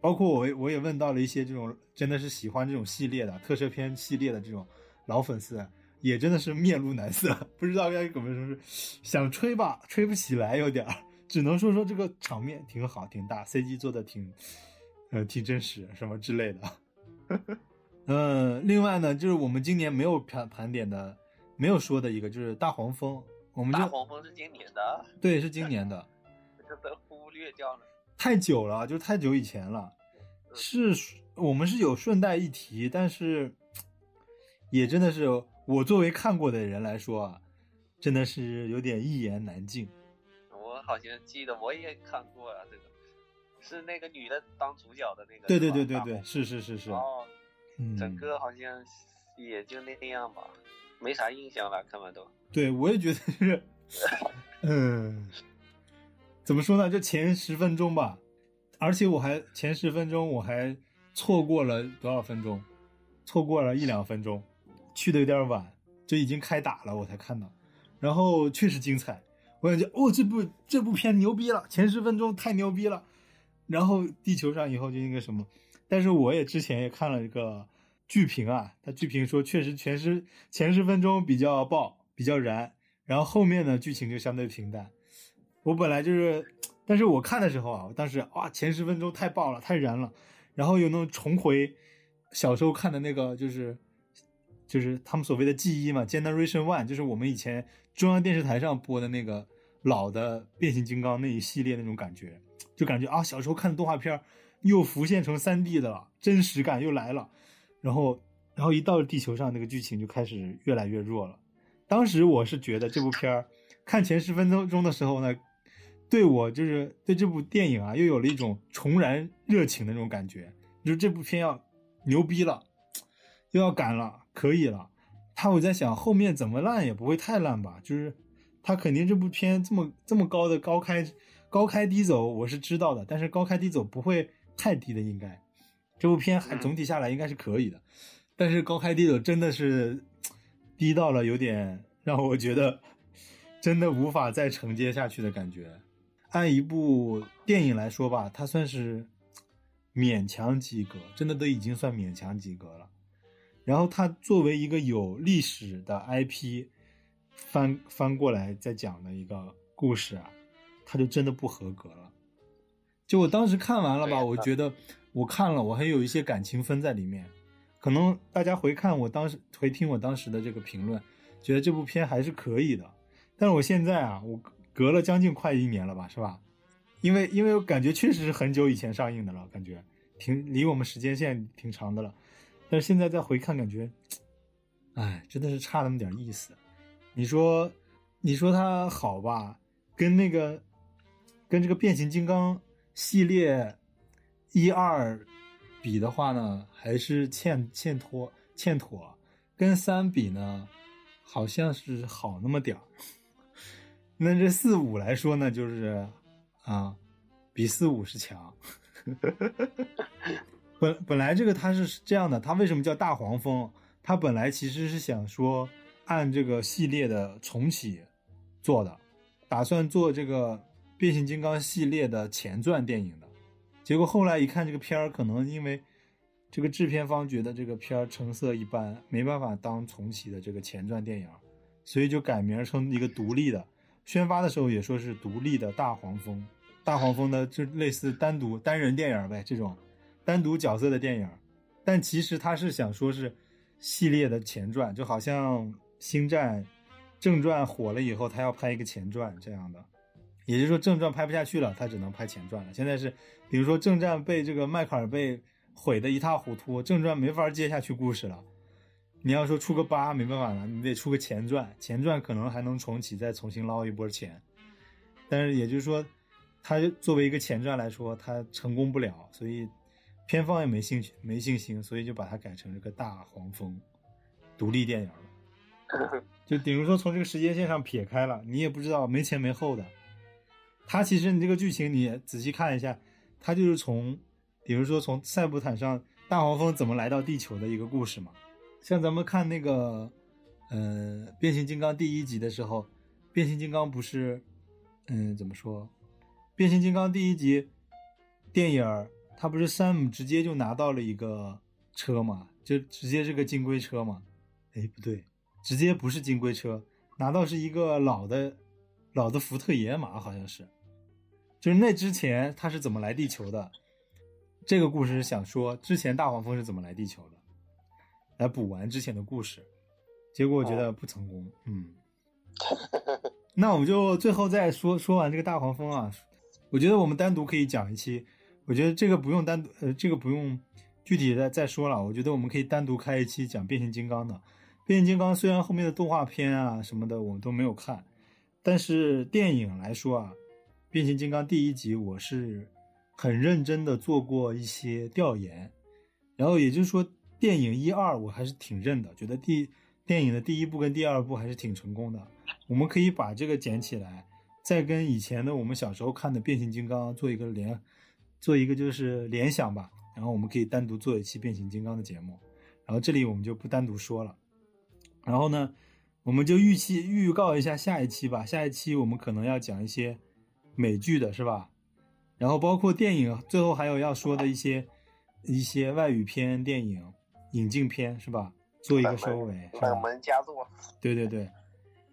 包括我我也问到了一些这种真的是喜欢这种系列的特摄片系列的这种老粉丝，也真的是面露难色，不知道该怎么说是想吹吧，吹不起来有点儿，只能说说这个场面挺好，挺大，CG 做的挺呃挺真实，什么之类的。呵 呵嗯，另外呢，就是我们今年没有盘盘点的，没有说的一个就是大黄蜂，我们就大黄蜂是今年的，对是今年的，这都忽略掉了。太久了，就是太久以前了，是我们是有顺带一提，但是也真的是我作为看过的人来说啊，真的是有点一言难尽。我好像记得我也看过啊，这个是那个女的当主角的那个。对对对对对，是是是是，哦，嗯，整个好像也就那样吧，没啥印象了，看完都。对我也觉得是，嗯，怎么说呢？就前十分钟吧，而且我还前十分钟我还错过了多少分钟，错过了一两分钟，去的有点晚，就已经开打了我才看到，然后确实精彩，我感觉哦这部这部片牛逼了，前十分钟太牛逼了，然后地球上以后就那个什么，但是我也之前也看了一个剧评啊，他剧评说确实前十前十分钟比较爆，比较燃，然后后面呢剧情就相对平淡。我本来就是，但是我看的时候啊，我当时哇前十分钟太爆了，太燃了，然后有那种重回小时候看的那个就是就是他们所谓的记忆嘛，Generation One，就是我们以前中央电视台上播的那个老的变形金刚那一系列那种感觉，就感觉啊小时候看的动画片又浮现成三 D 的了，真实感又来了。然后，然后一到地球上，那个剧情就开始越来越弱了。当时我是觉得这部片儿看前十分钟钟的时候呢，对我就是对这部电影啊，又有了一种重燃热情的那种感觉，就是这部片要牛逼了，又要赶了，可以了。他我在想后面怎么烂也不会太烂吧，就是他肯定这部片这么这么高的高开高开低走，我是知道的，但是高开低走不会太低了，应该这部片还总体下来应该是可以的，但是高开低走真的是低到了有点让我觉得真的无法再承接下去的感觉。按一部电影来说吧，它算是勉强及格，真的都已经算勉强及格了。然后它作为一个有历史的 IP 翻翻过来再讲的一个故事啊，它就真的不合格了。就我当时看完了吧，我觉得我看了，我还有一些感情分在里面。可能大家回看我当时回听我当时的这个评论，觉得这部片还是可以的。但是我现在啊，我隔了将近快一年了吧，是吧？因为因为我感觉确实是很久以前上映的了，感觉挺离我们时间线挺长的了。但是现在再回看，感觉，哎，真的是差那么点意思。你说，你说它好吧？跟那个，跟这个变形金刚系列一二比的话呢，还是欠欠拖欠妥。跟三比呢，好像是好那么点儿。那这四五来说呢，就是啊，比四五是强。本本来这个它是这样的，它为什么叫大黄蜂？它本来其实是想说按这个系列的重启做的，打算做这个变形金刚系列的前传电影的。结果后来一看这个片儿，可能因为这个制片方觉得这个片儿成色一般，没办法当重启的这个前传电影，所以就改名成一个独立的。宣发的时候也说是独立的大黄蜂，大黄蜂的就类似单独单人电影呗，这种。单独角色的电影，但其实他是想说是系列的前传，就好像《星战》正传火了以后，他要拍一个前传这样的。也就是说，正传拍不下去了，他只能拍前传了。现在是，比如说正传被这个迈克尔被毁得一塌糊涂，正传没法接下去故事了。你要说出个八没办法了，你得出个前传，前传可能还能重启，再重新捞一波钱。但是也就是说，他作为一个前传来说，他成功不了，所以。片方也没兴趣、没信心，所以就把它改成这个大黄蜂独立电影了。就比如说从这个时间线上撇开了，你也不知道没前没后的。它其实你这个剧情你仔细看一下，它就是从，比如说从塞伯坦上大黄蜂怎么来到地球的一个故事嘛。像咱们看那个，呃，变形金刚第一集的时候，变形金刚不是，嗯，怎么说？变形金刚第一集电影。他不是山姆直接就拿到了一个车嘛，就直接是个金龟车嘛？哎，不对，直接不是金龟车，拿到是一个老的、老的福特野马，好像是。就是那之前他是怎么来地球的？这个故事是想说之前大黄蜂是怎么来地球的，来补完之前的故事。结果我觉得不成功。嗯，那我们就最后再说说完这个大黄蜂啊，我觉得我们单独可以讲一期。我觉得这个不用单独，呃，这个不用具体的再说了。我觉得我们可以单独开一期讲变形金刚的。变形金刚虽然后面的动画片啊什么的我们都没有看，但是电影来说啊，变形金刚第一集我是很认真的做过一些调研，然后也就是说电影一二我还是挺认的，觉得第电影的第一部跟第二部还是挺成功的。我们可以把这个捡起来，再跟以前的我们小时候看的变形金刚做一个联。做一个就是联想吧，然后我们可以单独做一期变形金刚的节目，然后这里我们就不单独说了，然后呢，我们就预期预告一下下一期吧，下一期我们可能要讲一些美剧的是吧？然后包括电影，最后还有要说的一些一些外语片电影引进片是吧？做一个收尾是吧？冷门佳作。对对对，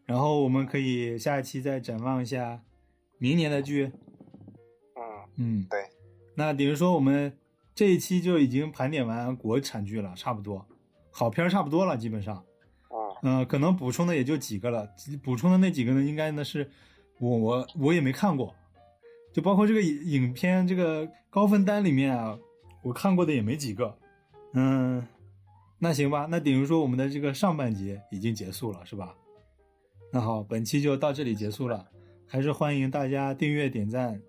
然后我们可以下一期再展望一下明年的剧。嗯嗯，对。那等于说，我们这一期就已经盘点完国产剧了，差不多，好片差不多了，基本上，嗯，可能补充的也就几个了。补充的那几个呢，应该呢是我我我也没看过，就包括这个影片这个高分单里面啊，我看过的也没几个。嗯，那行吧，那比如说我们的这个上半节已经结束了，是吧？那好，本期就到这里结束了，还是欢迎大家订阅、点赞，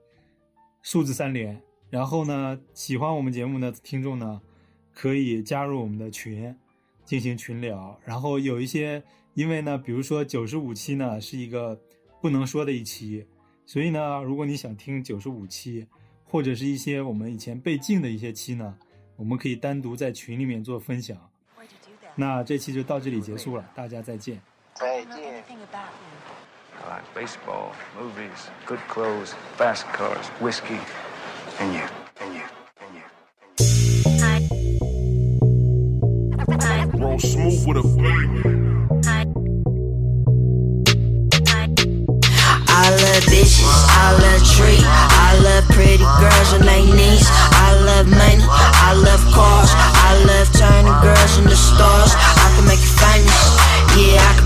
数字三连。然后呢，喜欢我们节目的听众呢，可以加入我们的群，进行群聊。然后有一些，因为呢，比如说九十五期呢是一个不能说的一期，所以呢，如果你想听九十五期，或者是一些我们以前被禁的一些期呢，我们可以单独在群里面做分享。那这期就到这里结束了，大家再见。再见。Baseball, movies, good clothes, fast cars, whiskey. And you. And you. And you. Roll smooth with a I love bitches, I love trees, I love pretty girls and they knees. I love money, I love cars, I love turning girls into stars. I can make you famous, yeah, I can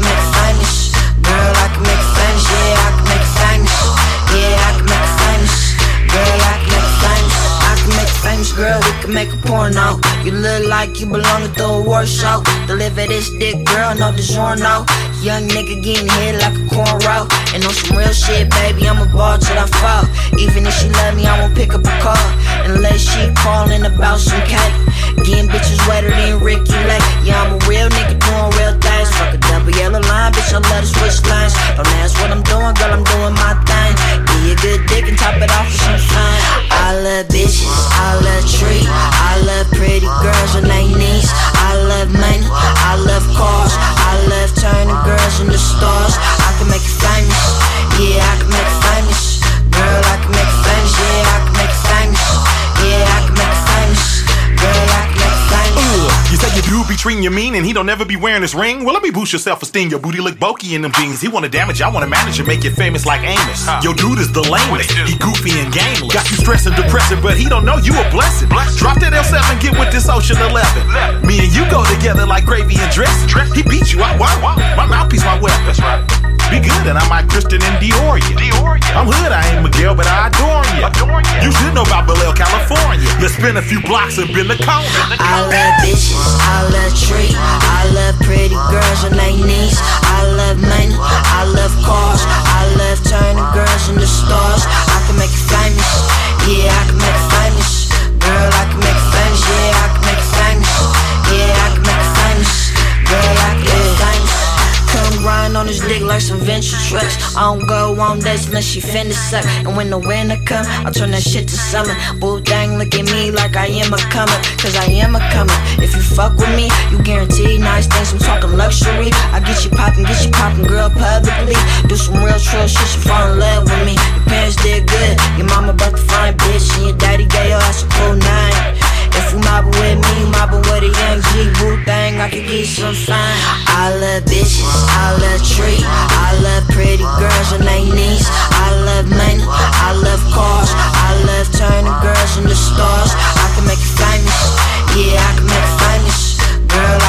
can make a porno. You look like you belong to a war show. Deliver this dick, girl, no DiGiorno. Young nigga getting hit like a cornrow. And on some real shit, baby, I'm a ball till I fall. Even if she love me, I won't pick up a call. Unless she calling about some cake. Getting bitches wetter than Ricky Lake. Yeah, I'm a real nigga doing real things. Fuck a line, bitch, to switch lines. Don't ask what I'm doing, girl, I'm doing my thing. Good dick and top it off with some. I love bitches, I love treat. I love pretty girls on their knees. I love money, I love cars. I love turning girls into stars. I can make you famous, yeah, I can make you famous. Girl, I can make dude be treating you mean and he don't never be wearing his ring? Well, let me boost your self-esteem. Your booty look bulky in them jeans. He wanna damage you, I wanna manage you, make you famous like Amos. Your dude is the lamest. He goofy and gameless. Got you stressed and depressing, but he don't know you a blessing. Drop that L7, and get with this Ocean 11. Me and you go together like gravy and dressing. He beat you, I won. My mouthpiece, my weapon. That's right. Be good, and I might Christian and Dior you. I'm hood, I ain't Miguel, but I adore you. You should know about Bel Air, California. Let's spin a few blocks and bend the corner. I love bitches, I love treat. I love pretty girls on their knees. I love money, I love cars. I love turning girls into stars. I can make you famous, yeah, I can make you famous. Girl, I can make dick like some venture trucks. I don't go on dates unless she finna suck. And when the winter come, I turn that shit to summer. Boo dang, look at me like I am a comer. Cause I am a comer. If you fuck with me, you guarantee nice things. I'm talking luxury. I get you poppin', get you poppin', girl, publicly. Do some real true shit, she fall in love with me. Your parents did good. Your mama birthed a fine bitch. And your daddy gave your ass a cool nine. If you mobbin' with me, mobbin' with a young G Wu thing, I can get some sign. I love bitches, I love tree, I love pretty girls and they knees. I love money, I love cars, I love turning girls into stars. I can make you famous, yeah, I can make you famous, girl.